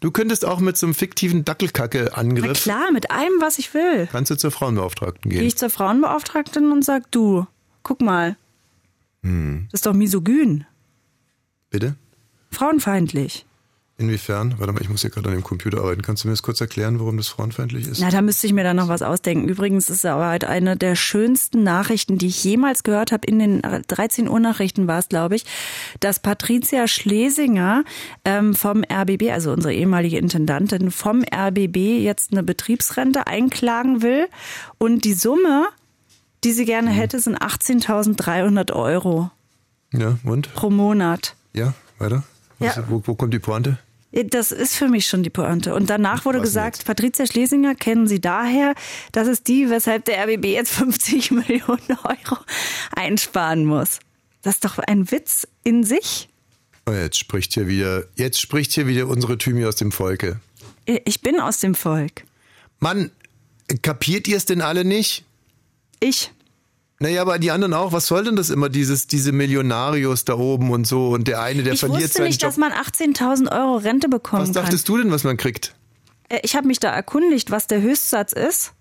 Du könntest auch mit so einem fiktiven Na Dackelkacke-Angriff, klar, mit allem, was ich will. kannst du zur Frauenbeauftragten Gehe gehen. ich zur Frauenbeauftragten und sag, du, guck mal, Hm. das ist doch misogyn, Bitte? frauenfeindlich. Inwiefern? Warte mal, ich muss hier gerade an dem Computer arbeiten. Kannst du mir das kurz erklären, warum das frauenfeindlich ist? Na, da müsste ich mir dann noch was ausdenken. Übrigens ist es aber halt eine der schönsten Nachrichten, die ich jemals gehört habe. In den 13 Uhr Nachrichten war es, glaube ich, dass Patricia Schlesinger ähm, vom RBB, also unsere ehemalige Intendantin, vom RBB jetzt eine Betriebsrente einklagen will. Und die Summe, die sie Mhm. gerne hätte, sind 18.300 Euro Ja, und? pro Monat. Ja, weiter? Was, Ja. Wo, wo kommt die Pointe? Das ist für mich schon die Pointe. Und danach wurde gesagt, Patricia Schlesinger kennen Sie daher. Das ist die, weshalb der RBB jetzt (laughs) 50 Millionen Euro einsparen muss. Das ist doch ein Witz in sich. Oh, jetzt spricht hier wieder, jetzt spricht hier wieder unsere Thymi aus dem Volke. Ich bin aus dem Volk. Mann, kapiert ihr es denn alle nicht? Ich. Naja, aber die anderen auch. Was soll denn das immer, dieses, diese Millionarios da oben und so und der eine, der ich verliert wusste seinen nicht, Job. dass man 18.000 Euro Rente bekommen Was kann. dachtest du denn, was man kriegt? Äh, Ich habe mich da erkundigt, was der Höchstsatz ist.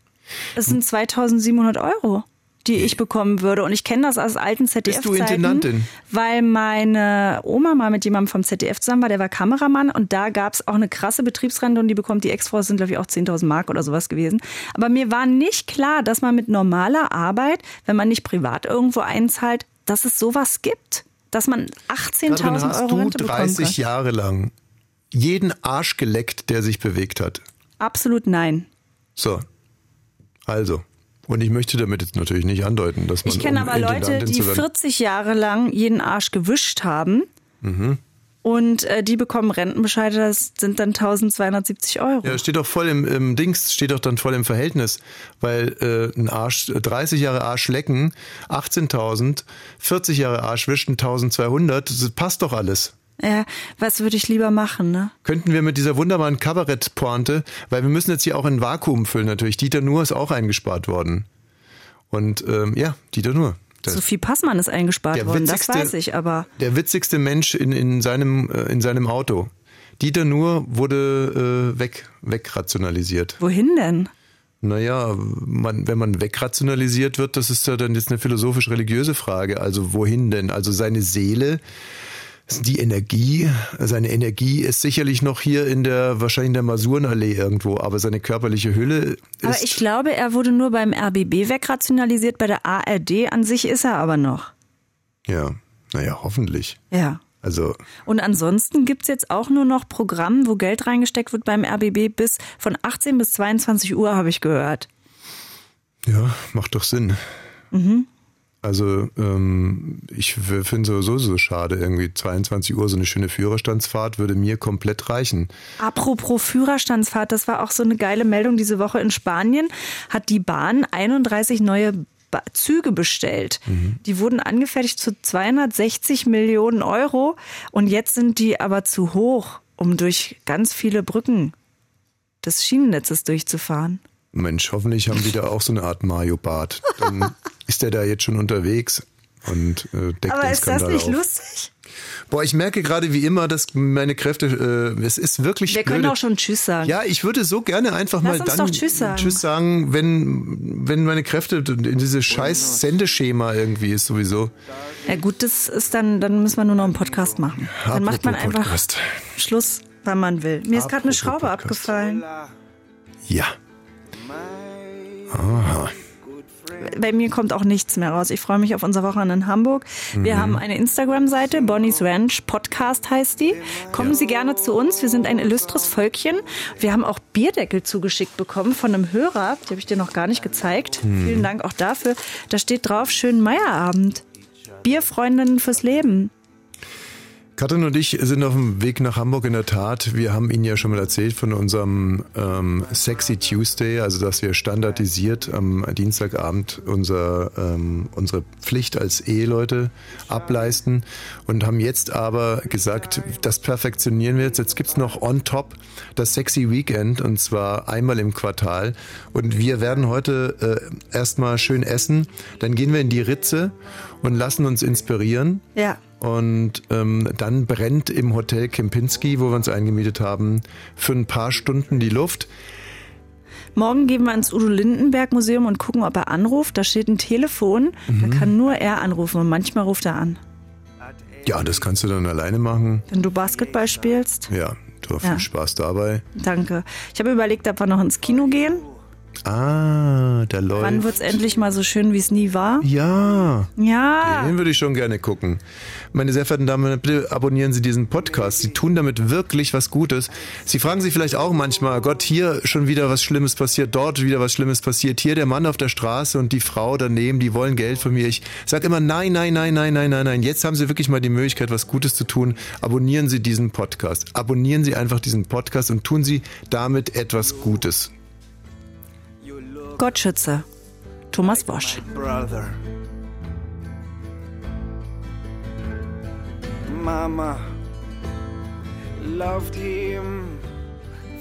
Es sind 2.700 Euro, die ich bekommen würde. Und ich kenne das aus alten ZDF-Zeiten. du Intendantin? Weil meine Oma mal mit jemandem vom ZDF zusammen war, der war Kameramann und da gab es auch eine krasse Betriebsrente und die bekommt die Ex-Frau, sind glaube ich auch 10.000 Mark oder sowas gewesen. Aber mir war nicht klar, dass man mit normaler Arbeit, wenn man nicht privat irgendwo einzahlt, dass es sowas gibt. Dass man 18.000 Katrin, hast Euro du Rente bekommen 30 kann. Jahre lang jeden Arsch geleckt, der sich bewegt hat. Absolut nein. So. Also. Und ich möchte damit jetzt natürlich nicht andeuten, dass man. Ich kenne um aber Leute, die zu werden- 40 Jahre lang jeden Arsch gewischt haben Mhm. und äh, die bekommen Rentenbescheide, das sind dann 1270 Euro. Ja, steht doch voll im, im Dings, steht doch dann voll im Verhältnis, weil äh, ein Arsch, 30 Jahre Arsch lecken, 18.000, 40 Jahre Arsch wischen, 1.200, das passt doch alles. Ja, was würde ich lieber machen, ne? Könnten wir mit dieser wunderbaren Kabarettpointe, weil wir müssen jetzt hier auch ein Vakuum füllen natürlich. Dieter Nuhr ist auch eingespart worden. Und ähm, ja, Dieter Nuhr. Sophie Passmann ist eingespart worden, das weiß ich, aber der witzigste Mensch in, in, seinem, äh, in seinem Auto. Dieter Nuhr wurde äh, weg, wegrationalisiert. wohin denn? Naja, man, wenn man wegrationalisiert wird, das ist ja dann jetzt eine philosophisch-religiöse Frage. Also wohin denn? Also seine Seele, die Energie, seine Energie ist sicherlich noch hier in der, wahrscheinlich in der Masurenallee irgendwo, aber seine körperliche Hülle Aber ist, ich glaube, er wurde nur beim RBB wegrationalisiert, bei der ARD an sich ist er aber noch. ja, naja, hoffentlich. Ja. Also, Und ansonsten gibt's jetzt auch nur noch Programm, wo Geld reingesteckt wird beim RBB bis von 18 bis 22 Uhr, habe ich gehört. ja, macht doch Sinn. Mhm. Also, ähm, ich finde sowieso so schade, irgendwie 22 Uhr so eine schöne Führerstandsfahrt würde mir komplett reichen. Apropos Führerstandsfahrt, das war auch so eine geile Meldung diese Woche in Spanien. Hat die Bahn 31 neue Ba- Züge bestellt. Mhm. Die wurden angefertigt zu 260 Millionen Euro und jetzt sind die aber zu hoch, um durch ganz viele Brücken des Schienennetzes durchzufahren. Mensch, hoffentlich haben die da auch so eine Art Mario-Bart. Dann (laughs) ist der da jetzt schon unterwegs und äh, deckt Aber den ist das nicht auf. lustig? Boah, ich merke gerade wie immer, dass meine Kräfte, äh, es ist wirklich Wir können blöde. auch schon Tschüss sagen. Ja, ich würde so gerne einfach Lass mal dann doch Tschüss sagen. Tschüss sagen, wenn, wenn meine Kräfte in dieses scheiß Sendeschema irgendwie ist sowieso. Ja gut, das ist dann, dann müssen wir nur noch einen Podcast machen. Dann macht man einfach Podcast. Schluss, wann man will. Mir ist gerade eine Schraube Podcast. abgefallen. Ja. Aha. Bei mir kommt auch nichts mehr raus. Ich freue mich auf unser Wochenende in Hamburg. Wir Mhm. haben eine Instagram-Seite, Bonnie's Ranch Podcast heißt die. Kommen Sie gerne zu uns. Wir sind ein illustres Völkchen. Wir haben auch Bierdeckel zugeschickt bekommen von einem Hörer. Die habe ich dir noch gar nicht gezeigt. Mhm. Vielen Dank auch dafür. Da steht drauf, schönen Meierabend. Bierfreundinnen fürs Leben. Katrin und ich sind auf dem Weg nach Hamburg in der Tat. Wir haben Ihnen ja schon mal erzählt von unserem ähm, Sexy Tuesday, also dass wir standardisiert am Dienstagabend unser, ähm, unsere Pflicht als Eheleute ableisten und haben jetzt aber gesagt, das perfektionieren wir jetzt. Jetzt gibt's noch on top das Sexy Weekend und zwar einmal im Quartal. Und wir werden heute äh, erstmal schön essen, dann gehen wir in die Ritze und lassen uns inspirieren. Ja. Und ähm, dann brennt im Hotel Kempinski, wo wir uns eingemietet haben, für ein paar Stunden die Luft. Morgen gehen wir ins Udo Lindenberg Museum und gucken, ob er anruft. Da steht ein Telefon. Da Mhm. kann nur er anrufen und manchmal ruft er an. Ja, das kannst du dann alleine machen. Wenn du Basketball spielst. Ja, du hast viel Ja. Spaß dabei. Danke. Ich habe überlegt, ob wir noch ins Kino gehen. Ah, da läuft. Wann wird's endlich mal so schön, wie es nie war? Ja. Ja. Den würde ich schon gerne gucken. Meine sehr verehrten Damen und Herren, bitte abonnieren Sie diesen Podcast. Sie tun damit wirklich was Gutes. Sie fragen sich vielleicht auch manchmal, Gott, hier schon wieder was Schlimmes passiert, dort wieder was Schlimmes passiert, hier der Mann auf der Straße und die Frau daneben, die wollen Geld von mir. Ich sage immer, nein, nein, nein, nein, nein, nein, nein. Jetzt haben Sie wirklich mal die Möglichkeit, was Gutes zu tun. Abonnieren Sie diesen Podcast. Abonnieren Sie einfach diesen Podcast und tun Sie damit etwas Gutes. Gott schütze. Thomas Bosch. brother. Mama loved him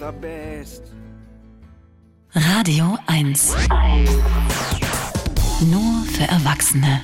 the best. Radio 1. Nur für Erwachsene.